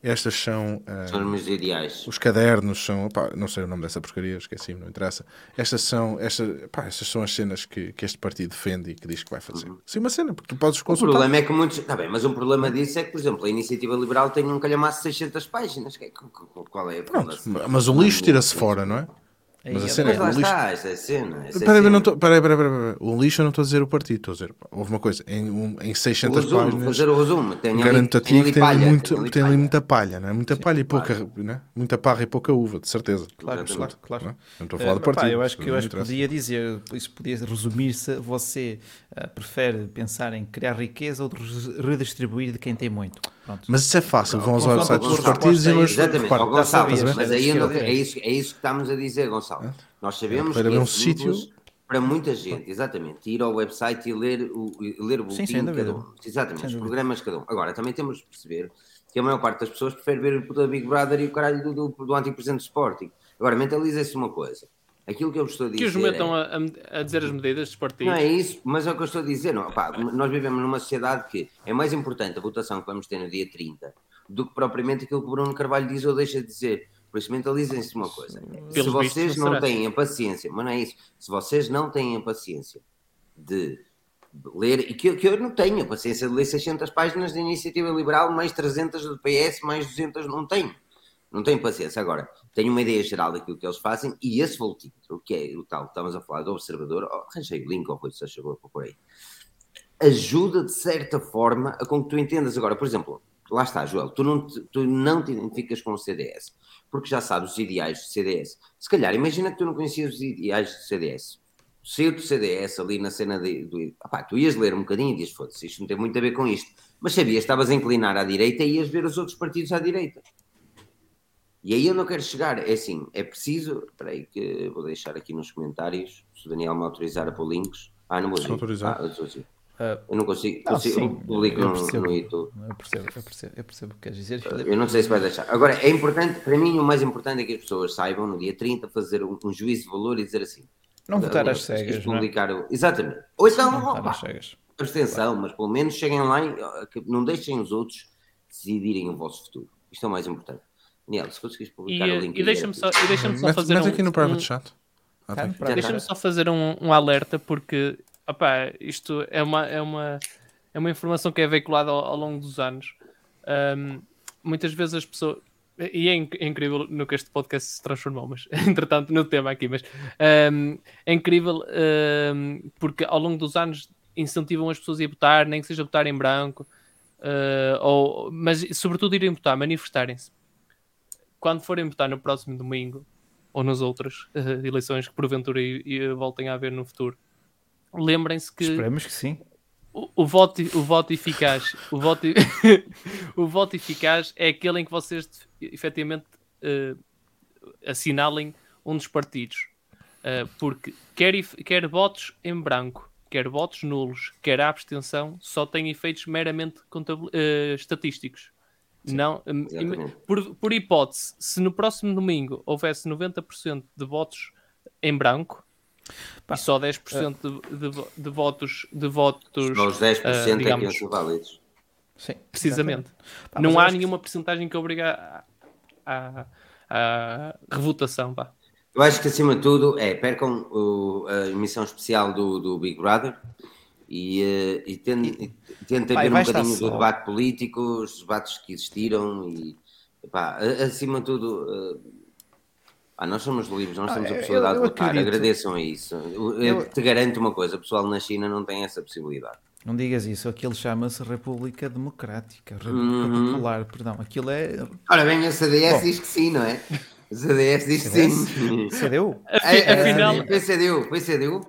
estas são. Uh, são os ideais. Os cadernos são. Pá, não sei o nome dessa porcaria, esqueci, não interessa. Estas são, estas, pá, estas são as cenas que, que este partido defende e que diz que vai fazer. Uhum. Sim, uma cena, porque tu podes consultar. O problema é que muitos. Está bem, mas um problema disso é que, por exemplo, a iniciativa liberal tem um calhamaço de 600 páginas. Qual é a Pronto, mas o lixo tira-se fora, não é? Mas a cena é. Mas lá está, essa é a cena. Essa peraí, é tô, peraí, peraí, peraí, O lixo eu não estou a dizer o partido, estou a dizer. Houve uma coisa, em, um, em 600 o resumo, páginas. fazer o resumo. Garanto a ti que tem, palha, muito, tem, tem ali muita palha, não é? Muita Sim, palha e pouca, né? muita parra e pouca uva, de certeza. Claro, claro, claro. Não, não estou a falar uh, do partido. Pá, eu acho que, eu acho que podia dizer, isso podia resumir-se: você uh, prefere pensar em criar riqueza ou redistribuir de quem tem muito. Pronto. Mas isso é fácil, vão aos websites dos partidos e nós. Exatamente, Gonçalo, mas aí é isso que estamos a dizer, Gonçalo. Nós sabemos que é um sítio para muita gente, exatamente, ir ao website e ler o, ler o boletim Sim, de cada um. Exatamente, os programas de cada um. Agora, também temos de perceber que a maior parte das pessoas prefere ver o Big Brother e o caralho do, do, do antipresidente do Sporting. Agora, mentalizem-se uma coisa. Aquilo que eu estou a dizer. Que os metam é... a, a, dizer as medidas dos partidos. Não é isso, mas é o que eu estou a dizer. Não, pá, nós vivemos numa sociedade que é mais importante a votação que vamos ter no dia 30 do que propriamente aquilo que o Bruno Carvalho diz ou deixa de dizer. Por isso, mentalizem-se uma coisa: se vocês não têm a paciência, mas não é isso, se vocês não têm a paciência de ler, e que, que eu não tenho a paciência de ler 600 páginas de iniciativa liberal, mais 300 do PS, mais 200, não tenho. Não tenho paciência. Agora, tenho uma ideia geral daquilo que eles fazem e esse voltímetro, que é o tal, estamos a falar do observador, oh, arranjei o link ou coisa, se chegou por aí, ajuda de certa forma a com que tu entendas. Agora, por exemplo, lá está, Joel, tu não te, tu não te identificas com o CDS porque já sabes os ideais do CDS. Se calhar, imagina que tu não conhecias os ideais do CDS. Saiu do CDS ali na cena de, do. Opá, tu ias ler um bocadinho e dias, foda-se, isto não tem muito a ver com isto. Mas sabias, estavas a inclinar à direita e ias ver os outros partidos à direita. E aí eu não quero chegar, é assim, é preciso. Espera aí, que vou deixar aqui nos comentários, se o Daniel me autorizar a pôr links. Ah, não vou dizer. Autorizar. Ah, Uh, eu não consigo, não, consigo sim, publico no, no YouTube. Eu percebo, eu percebo, eu percebo o que queres dizer. Eu não sei se vai deixar. Agora, é importante, para mim, o mais importante é que as pessoas saibam no dia 30 fazer um, um juízo de valor e dizer assim. Não votar às cegas. Publicar o... Exatamente. Ou então, não opa, abstenção, mas pelo menos cheguem lá e não deixem os outros decidirem o vosso futuro. Isto é o mais importante. Se conseguires publicar e, o link. E deixa-me só, deixa só fazer. Mete um, aqui no private um, chat. Ah, deixa-me só fazer um, um alerta, porque opa, isto é uma, é uma é uma informação que é veiculada ao, ao longo dos anos. Um, muitas vezes as pessoas. E é, inc é, incrível no que este podcast se transformou, mas [laughs] entretanto no tema aqui, mas um, é incrível um, porque ao longo dos anos incentivam as pessoas a ir votar, nem que seja votar em branco, uh, ou, mas sobretudo irem votar, manifestarem-se. Quando forem votar no próximo domingo, ou nas outras uh, eleições que porventura e, e voltem a haver no futuro, lembrem-se que. Esperemos que sim o, voto, o voto eficaz, o voto, [laughs] o voto eficaz é aquele em que vocês efetivamente uh, assinalem um dos partidos, uh, porque quer, quer votos em branco, quer votos nulos, quer a abstenção, só tem efeitos meramente uh, estatísticos. Sim, não, por, por hipótese, se no próximo domingo houvesse 90% de votos em branco, Pá, e só 10% uh, de, de, de, votos. De votos só os 10% uh, digamos, é que são válidos. Sim, precisamente. Pá, não há nenhuma que... porcentagem que obriga a, a, a revotação. Pá. Eu acho que acima de tudo é percam o, a emissão especial do, do Big Brother e, uh, e tentem ver um bocadinho do debate político, os debates que existiram e pá, acima de tudo. Uh, ah, nós somos livres, nós temos ah, a possibilidade eu, eu de votar, agradeçam isso. Eu, eu, te garanto uma coisa, o pessoal na China não tem essa possibilidade. Não digas isso, aquilo chama-se República Democrática, República uhum. Popular, perdão, aquilo é... Ora bem, a CDS Bom. diz que sim, não é? A CDS diz que sim. CDU? Afinal... É, foi CDU, foi CDU.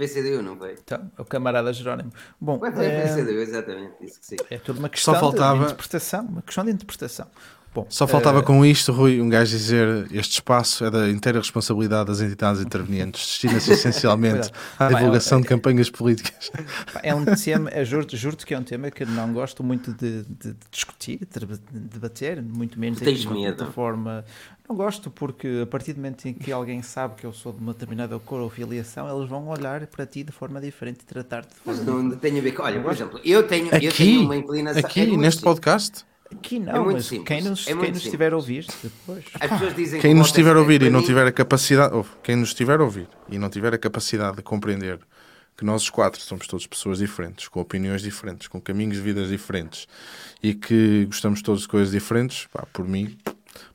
Foi CDU, não foi? Então, é o camarada Jerónimo. Bom, é... foi CDU, exatamente, disse que sim. É toda uma questão faltava... de interpretação, uma questão de interpretação. Bom, Só faltava uh... com isto, Rui, um gajo dizer este espaço é da inteira responsabilidade das entidades intervenientes, destina-se essencialmente [laughs] à divulgação é, de campanhas políticas. É um tema, é, juro, juro que é um tema que não gosto muito de, de, de discutir, de debater, muito menos Tens medo. de forma. Não gosto porque a partir do momento em que alguém sabe que eu sou de uma determinada cor ou filiação, eles vão olhar para ti de forma diferente e tratar-te de forma Não tem a ver com. Olha, por exemplo, eu tenho, aqui, eu tenho uma inclinação. Aqui, é neste podcast? Aqui não, é mas simples. quem nos, é quem nos estiver a ouvir depois. As pessoas dizem quem nos estiver a ouvir e não tiver a capacidade, ou, quem nos estiver a ouvir e não tiver a capacidade de compreender que nós os quatro somos todos pessoas diferentes, com opiniões diferentes, com caminhos de vidas diferentes e que gostamos todos de coisas diferentes, pá, por mim,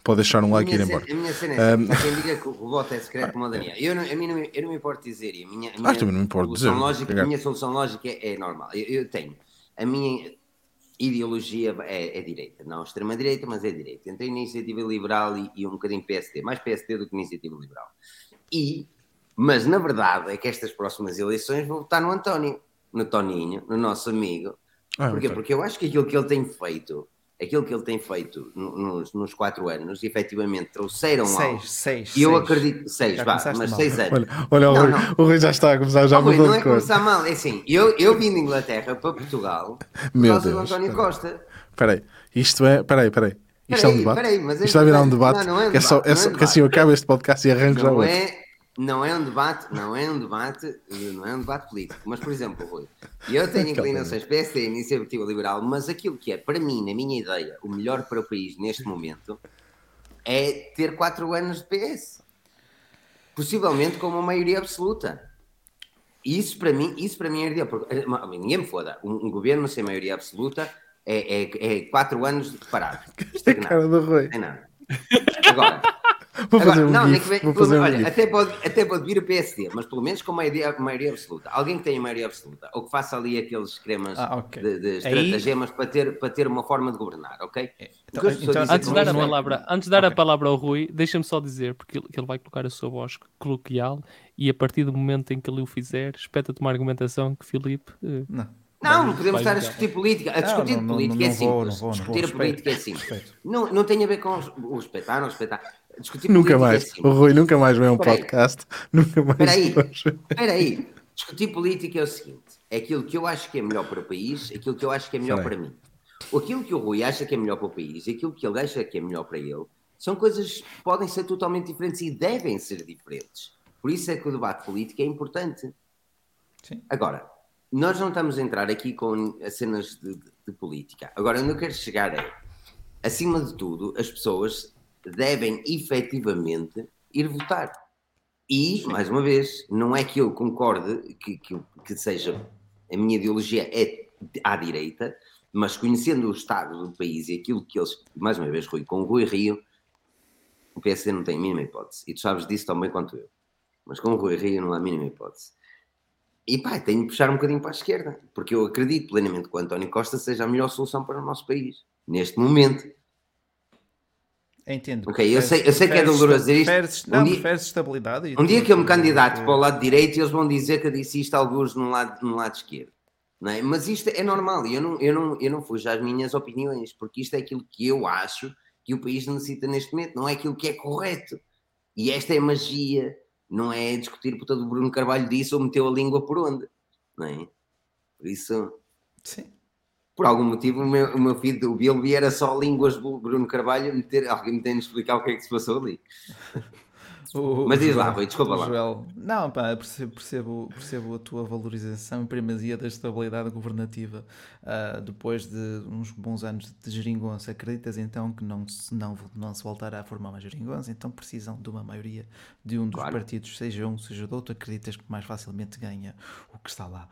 pode deixar um like e ir embora. A minha cena é um... quem diga que o voto é secreto como a Daniel. Eu não, a mim não, eu não me importo dizer. A minha, a minha ah, também não me importo dizer. Lógica, a minha solução lógica é, é normal. Eu, eu, tenho. A minha ideologia é, é direita. Não extrema-direita, mas é direita. Entre iniciativa liberal e, e um bocadinho PSD. Mais PSD do que iniciativa liberal. E, mas na verdade é que estas próximas eleições vou votar no António, no Toninho, no nosso amigo. Ah, Porquê? Okay. Porque eu acho que aquilo que ele tem feito aquilo que ele tem feito nos, nos quatro anos, efetivamente trouxeram seis, algo. Seis, E eu acredito, seis, vá, mas mal. seis anos. Olha, olha não, o, Rui, não. o Rui já está a começar, já oh, mudou Rui, Não é começar mal, é assim, eu, eu vim de Inglaterra para Portugal por Meu causa Deus, do António Costa. Espera aí, isto é, espera aí, espera aí. Isto peraí, é um debate? Peraí, mas Isto vai virar um debate? Não, não é um debate. É só, é só, é que assim eu acabo este podcast e arranjo já outro. É, não é um debate, não é um debate, não é um debate político. Mas, por exemplo, Rui, eu tenho [laughs] inclinações PSD, Iniciativa Liberal, mas aquilo que é, para mim, na minha ideia, o melhor para o país neste momento é ter quatro anos de PS. Possivelmente com uma maioria absoluta. Isso para mim, isso para mim é ideal. Porque, eh, ninguém me foda. Um, um, governo sem maioria absoluta é, é, é quatro anos de parado. [laughs] É cara do Rui. É nada. Agora, Vou fazer Agora, um não, GIF. Vou fazer olha, um até, pode, até pode vir o PSD, mas pelo menos com maioria, maioria absoluta. Alguém que tenha maioria absoluta, ou que faça ali aqueles esquemas ah, okay. de, de estratagemas Aí... para, ter, para ter uma forma de governar, ok? É, então, então, antes, de dar a palavra, antes de dar okay. a palavra ao Rui, deixa-me só dizer, porque ele vai colocar a sua voz coloquial e a partir do momento em que ele o fizer, espeta-te uma argumentação que Filipe... Uh, não não, não podemos estar a discutir política. A discutir não, política não, é simples. Vou, discutir a política é simples. Não, não tem a ver com o respeitar, não respeitar. Discutir nunca mais. É. O Rui nunca mais vê um podcast. [laughs] Nunca mais. Espera aí. aí. Discutir política é o seguinte: é aquilo que eu acho que é melhor para o país, aquilo que eu acho que é melhor para mim. Aquilo que o Rui acha que é melhor para o país, aquilo que ele acha que é melhor para ele, são coisas que podem ser totalmente diferentes e devem ser diferentes. Por isso é que o debate político é importante. Sim. Agora, nós não estamos a entrar aqui com cenas de, de, de política. Agora, onde eu quero chegar é, acima de tudo, as pessoas devem efetivamente ir votar. E, Sim. mais uma vez, não é que eu concorde que, que, que seja a minha ideologia é à direita, mas conhecendo o estado do país e aquilo que eles, mais uma vez, Rui, com o Rui Rio, o PSD não tem a mínima hipótese. E tu sabes disso tão bem quanto eu. Mas com o Rui Rio não há a mínima hipótese. E pá, tenho de puxar um bocadinho para a esquerda, porque eu acredito plenamente que o António Costa seja a melhor solução para o nosso país, neste momento. Entendo. Ok, eu sei, eu sei que é doloroso dizer isto. Preferes, não, um dia, estabilidade. Um dia que eu me candidato para o lado direito, eles vão dizer que eu disse isto alguns no lado, no lado esquerdo. Não é? Mas isto é normal, eu não, eu, não, eu não fujo às minhas opiniões, porque isto é aquilo que eu acho que o país necessita neste momento, não é aquilo que é correto. E esta é a magia, não é discutir por todo o Bruno Carvalho disse ou meteu a língua por onde, não é? Por isso. Sim por algum motivo, o meu, o meu feed do Bilby era só línguas do Bruno Carvalho, meter, alguém me tem de explicar o que é que se passou ali. [laughs] O, Mas diz lá, Rui, desculpa lá. Joel, não, pá, percebo, percebo, percebo, a tua valorização e primazia da estabilidade governativa uh, depois de uns bons anos de geringonça. Acreditas então que não se, não, não se voltará a formar uma geringonça? Então precisam de uma maioria de um dos claro. partidos, seja um, seja do outro. Acreditas que mais facilmente ganha o que está lá?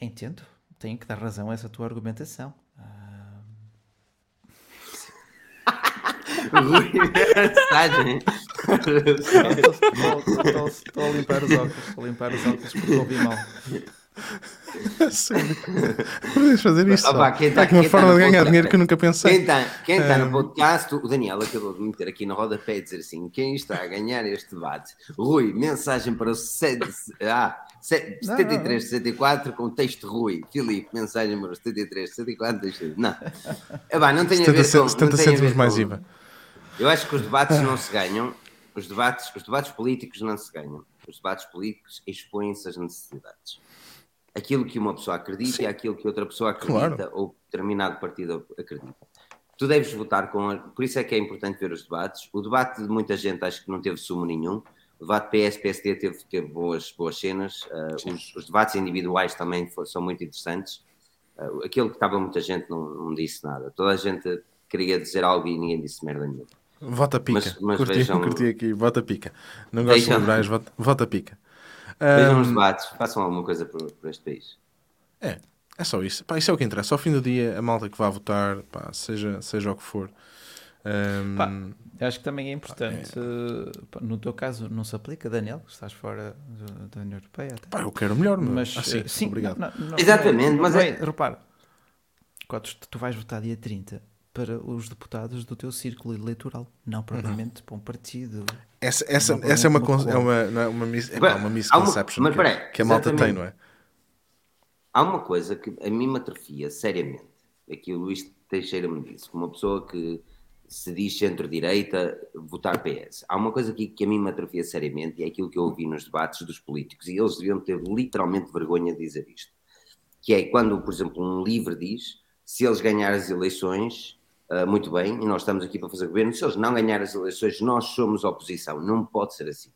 Entendo, tenho que dar razão a essa tua argumentação. Ah... [laughs] Estou a limpar os óculos, estou a limpar os óculos porque ouvi mal. Podes fazer isto. Opa, quem tá, uma forma tá de ganhar podcast, dinheiro que eu nunca pensei. Quem está quem tá no podcast, o Daniel acabou de meter aqui no rodapé e dizer assim: quem está a ganhar este debate? Rui, mensagem para o 7, ah, 73, 64 com texto Rui. Filipe, mensagem para o 73, 64, texto Não, Epá, não tem a ver com. 70 cêntimos mais IVA. Eu acho que os debates não se ganham. Os debates, os debates políticos não se ganham. Os debates políticos expõem-se às necessidades aquilo que uma pessoa acredita Sim. e aquilo que outra pessoa acredita claro. ou determinado partido acredita. Tu deves votar com. A... Por isso é que é importante ver os debates. O debate de muita gente acho que não teve sumo nenhum. O debate PS-PSD teve, teve boas, boas cenas. Uh, os, os, debates individuais também for, são muito interessantes. Uh, aquilo que estava muita gente não, não, disse nada. Toda a gente queria dizer algo e ninguém disse merda nenhuma. Vota pica. Mas, mas curti, vejam... curti aqui, vota pica. Não gosto vejam... de liberais, vota, vota pica. Vejam um, os debates, façam alguma coisa por, por, este país. É, é só isso. Pá, isso é o que interessa. Ao fim do dia, a malta que vá votar, pá, seja, seja o que for, Um, pá, acho que também é importante, pá, no teu caso, não se aplica, Daniel, estás fora da União Europeia. Até. Pá, eu quero melhor, mas assim, sim, obrigado. Não, não, Exatamente, mas é... repara, quando tu vais votar dia 30 para os deputados do teu círculo eleitoral, não uhum. propriamente uhum. para um partido. Essa, essa, essa é uma, é uma, não é uma, miss, é uma misconception uma, mas, que, que a malta tem, não é? Há uma coisa que a mim me atrofia seriamente, aqui o Luís Teixeira me disse, uma pessoa que se diz centro-direita, votar PS. Há uma coisa aqui que a mim me atrofia seriamente e é aquilo que eu ouvi nos debates dos políticos e eles deviam ter literalmente vergonha de dizer isto. Que é quando, por exemplo, um livre diz se eles ganharem as eleições, uh, muito bem, e nós estamos aqui para fazer governo, se eles não ganharem as eleições, nós somos oposição. Não pode ser assim.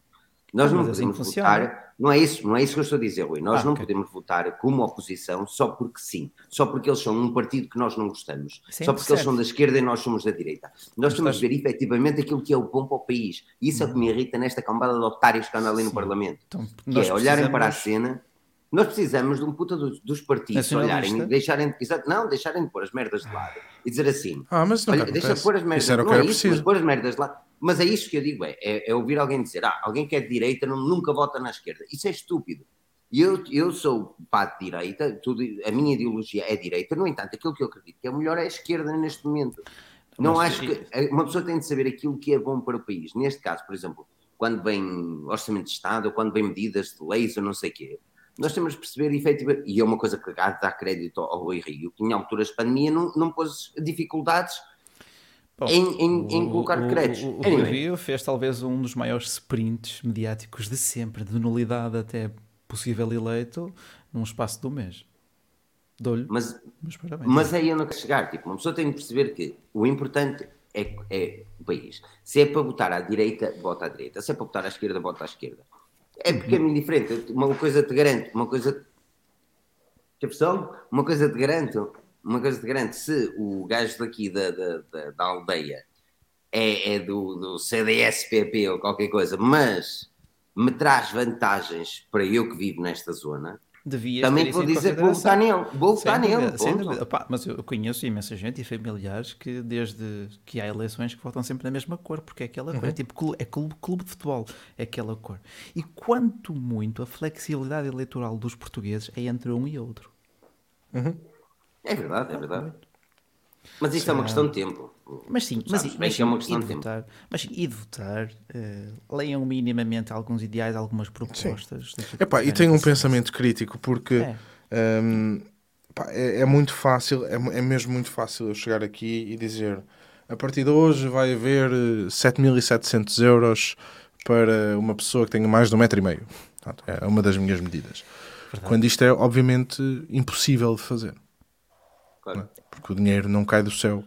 Nós não, não assim podemos assim votar, não é isso, não é isso que eu estou a dizer, Rui. Nós ah, não okay. podemos votar como oposição só porque sim, só porque eles são um partido que nós não gostamos, sim, só porque certo. eles são da esquerda e nós somos da direita. Nós temos de ver efetivamente aquilo que é o bom para o país. E isso é o que me irrita nesta cambada de otários que andam ali no sim. Parlamento. Então, que é olharem precisamos... para a cena nós precisamos de um puta dos, dos partidos olharem, deixarem, não, deixarem de pôr as merdas de lado e dizer assim: ah, mas não olha, deixa de pôr as merdas, isso não é isso, mas pôr as merdas de lado. Mas é isso que eu digo: é, é, é ouvir alguém dizer, ah, alguém que é de direita não, nunca vota na esquerda. Isso é estúpido. E eu, eu sou pá de direita, tudo, a minha ideologia é direita, no entanto, aquilo que eu acredito que é o melhor é a esquerda neste momento. Não mas, acho que. Uma pessoa tem de saber aquilo que é bom para o país. Neste caso, por exemplo, quando vem orçamento de Estado, ou quando vem medidas de leis ou não sei o quê nós temos de perceber efetivamente, e é uma coisa que há de dar crédito ao Rui Rio, que em alturas de pandemia não, não pôs dificuldades Bom, em, em, em, colocar créditos. O, o, o Rui Rio fez talvez um dos maiores sprints mediáticos de sempre, de nulidade até possível eleito, num espaço de um mês. Dou-lhe. Mas, mas aí eu não quero chegar. Tipo, uma pessoa tem de perceber que o importante é, é o país. Se é para votar à direita, vota à direita. Se é para votar à esquerda, vota à esquerda. É porque é muito diferente. Uma coisa te garanto, uma coisa. Pessoal? Uma coisa te garanto, uma coisa te garanto, se o gajo daqui da, da, da, da aldeia é, é do, do CDS-PP ou qualquer coisa, mas me traz vantagens para eu que vivo nesta zona, Devias Também vou dizer que vou votar nele. Vou votar nele. Sem dúvida. Opa, mas eu conheço imensa gente e familiares que desde que há eleições que votam sempre na mesma cor, porque é aquela uhum. cor. É tipo é clube, clube de futebol, é aquela cor. E quanto muito a flexibilidade eleitoral dos portugueses é entre um e outro. Uhum. É verdade, é verdade. Mas isto é uma questão de tempo. Mas sim, mas, mas, mas, sim, é uma questão de, de votar, mas sim, e de votar, uh, leiam minimamente alguns ideais, algumas propostas. Epá, e tenham um pensamento crítico, porque é, um, pá, é, é, muito fácil, é, é mesmo muito fácil eu chegar aqui e dizer a partir de hoje vai haver 7.700 eh, euros para uma pessoa que tenha mais de um metro e meio. É uma das minhas medidas. Verdade. Quando isto é, obviamente, impossível de fazer. Claro. É? Porque o dinheiro não cai do céu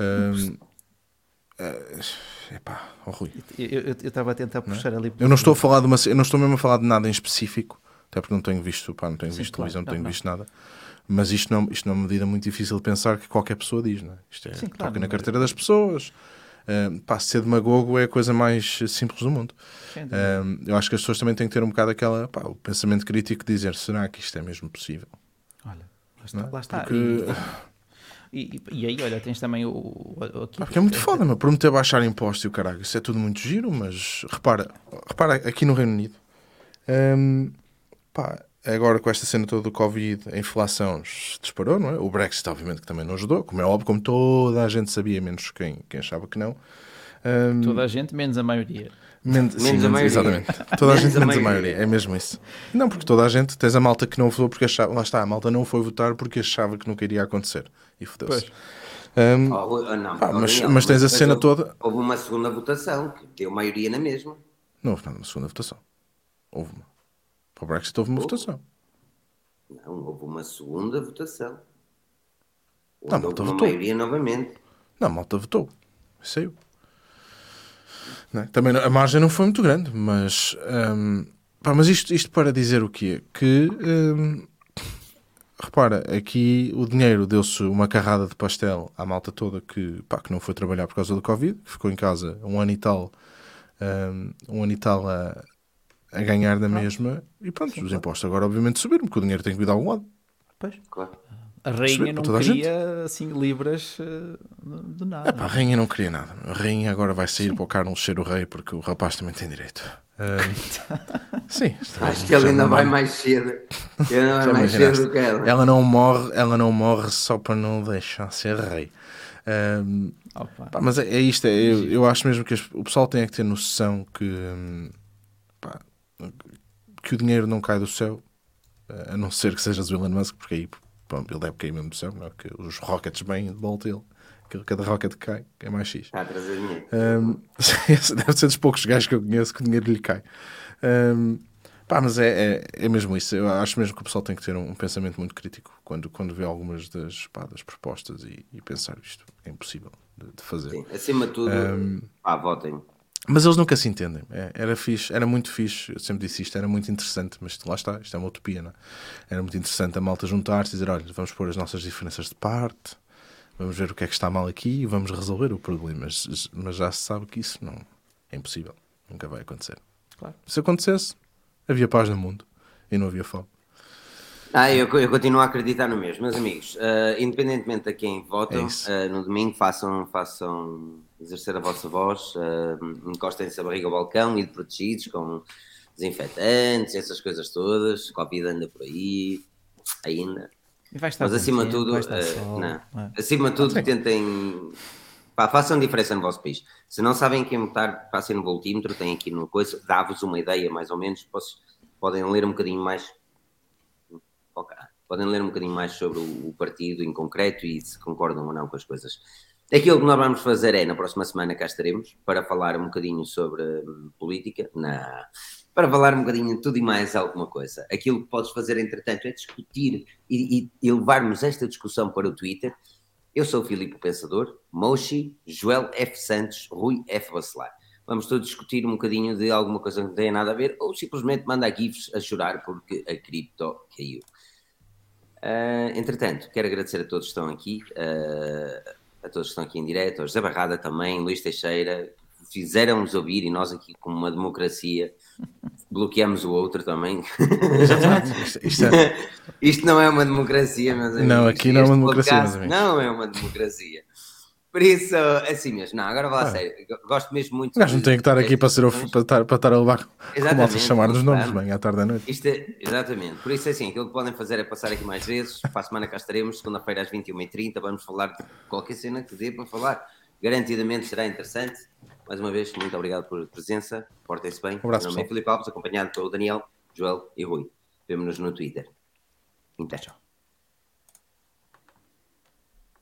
um, uh, epá, oh, Rui. Eu estava a tentar puxar não? ali. Eu não estou a falar de uma, eu não estou mesmo a falar de nada em específico, até porque não tenho visto, pá, não tenho Sim, visto claro, televisão, não, tenho não. visto nada. Mas isto não, isto não é uma medida muito difícil de pensar que qualquer pessoa diz, não é? Isto é Sim, claro, toca na carteira das pessoas. Uh, pá, ser demagogo é a coisa mais simples do mundo. Uh, eu acho que as pessoas também têm que ter um bocado aquela, pá, o pensamento crítico de dizer: será que isto é mesmo possível? Lá está. É? Lá está. Porque... [laughs] E... E, e, aí, olha, tens também o. o aqui, porque é muito foda, meu. Prometer baixar impostos e o caralho, isso é tudo muito giro, mas repara, repara aqui no Reino Unido, hum, pá, agora com esta cena toda do Covid, a inflação disparou, não é? O Brexit, obviamente, que também não ajudou, como é óbvio, como toda a gente sabia, menos quem, quem achava que não. Hum, toda a gente, menos a maioria. Menos, menos sim, a maioria. Exatamente. [laughs] Toda a gente menos a maioria. É mesmo isso. Não, porque toda a gente, tens a malta que não votou porque achava. Lá está, a malta não foi votar porque achava que nunca iria acontecer. E fodeu-se. Um, oh, não, pá, mas, não, mas tens a cena houve, toda. Houve uma segunda votação que deu maioria na mesma. Não houve nada, uma segunda votação. Houve uma. Para o Brexit houve uma houve. votação. Não, houve uma segunda votação. Não, a malta votou. maioria novamente. Não, a malta votou. Saiu. É? Também a margem não foi muito grande, mas, um, pá, mas isto, isto para dizer o quê? Que um, repara, aqui o dinheiro deu-se uma carrada de pastel à malta toda que, pá, que não foi trabalhar por causa do Covid, que ficou em casa um ano e tal, um, um ano e tal a, a ganhar da mesma, e pronto, Sim, os impostos agora obviamente subiram, porque o dinheiro tem que vir de algum lado. Pois, claro. A rainha não queria assim libras uh, de nada. Epá, a rainha não queria nada. A rainha agora vai sair sim. para o Carlos ser o rei porque o rapaz também tem direito. Uh, [laughs] sim, acho que [laughs] ele ainda vai mais cedo. Ele vai mais cedo do que ela. Ela não morre, ela não morre só para não deixar ser rei. Um, pá, mas é, é isto, é, eu, eu, acho mesmo que o pessoal tem que ter noção que, pá, que o dinheiro não cai do céu, a não ser que seja o Elon Musk, porque aí pronto, ele deve cair mesmo do céu, não que os rockets bem de volta ele. Cada rocket cai, é mais X. Está a trazer dinheiro. Um, [laughs] deve ser dos poucos gajos que eu conheço que o dinheiro lhe cai. Um, Pá, mas é, é, é, mesmo isso. Eu acho mesmo que o pessoal tem que ter um, um pensamento muito crítico quando, quando vê algumas das, pá, das propostas e, e, pensar isto é impossível de, de fazer. Sim, acima de tudo, um, pá, votem. Mas eles nunca se entendem. É, era fixe, era muito fixe. Eu sempre disse isto, era muito interessante, mas lá está, isto é uma utopia, não é? Era muito interessante a malta juntar-se e dizer: olha, vamos pôr as nossas diferenças de parte, vamos ver o que é que está mal aqui e vamos resolver o problema. Mas, mas já se sabe que isso não é impossível, nunca vai acontecer. Claro. Se acontecesse, havia paz no mundo e não havia fome. Ah, eu, eu continuo a acreditar no mesmo, meus amigos. Uh, independentemente de quem votam, é uh, no domingo façam, façam exercer a vossa voz, uh, encostem-se a barriga ao balcão e de protegidos com desinfetantes, essas coisas todas. Covid anda por aí ainda. Mas acima de tudo, não, é. acima de tudo, tentem pá, façam diferença no vosso país. Se não sabem quem votar, passem no voltímetro, tem aqui no coisa, dá-vos uma ideia mais ou menos, podem ler um bocadinho mais. Okay. Podem ler um bocadinho mais sobre o, o, partido em concreto e se concordam ou não com as coisas. Aquilo que nós vamos fazer é, na próxima semana cá estaremos, para falar um bocadinho sobre hum, política. Não. Para falar um bocadinho de tudo e mais alguma coisa. Aquilo que podes fazer, entretanto, é discutir e, e, levarmos esta discussão para o Twitter eu sou o Filipe Pensador, Moshi, Joel F. Santos, Rui F. Bacelar. Vamos todos discutir um bocadinho de alguma coisa que não tenha nada a ver ou simplesmente mandar GIFs a chorar porque a cripto caiu. Uh, entretanto, quero agradecer a todos que estão aqui, uh, a todos que estão aqui em direto, a José Barrada também, Luís Teixeira, fizeram-nos ouvir e nós aqui, como uma democracia, [laughs] bloqueamos o outro também. isto, [laughs] isto, é... isto, não é uma democracia, meus amigos. Não, aqui não é uma democracia. Não é uma democracia. Por isso, assim mesmo. Não, agora vou ah. sério. Gosto mesmo muito. Mas não tem que estar aqui para, ser, para, estar, para estar a levar como a chamar nos nomes, bem, à tarde à noite. Isto é, exatamente. Por isso, assim, aquilo que podem fazer é passar aqui mais vezes. Para a semana cá estaremos, segunda-feira às 21h30. Vamos falar de qualquer cena que dê para falar. Garantidamente será interessante. Mais uma vez, muito obrigado por presença. Portem-se bem. Um abraço, Meu nome é Filipe Alves, acompanhado pelo Daniel, Joel e Rui. Vemo-nos no Twitter. Até tchau.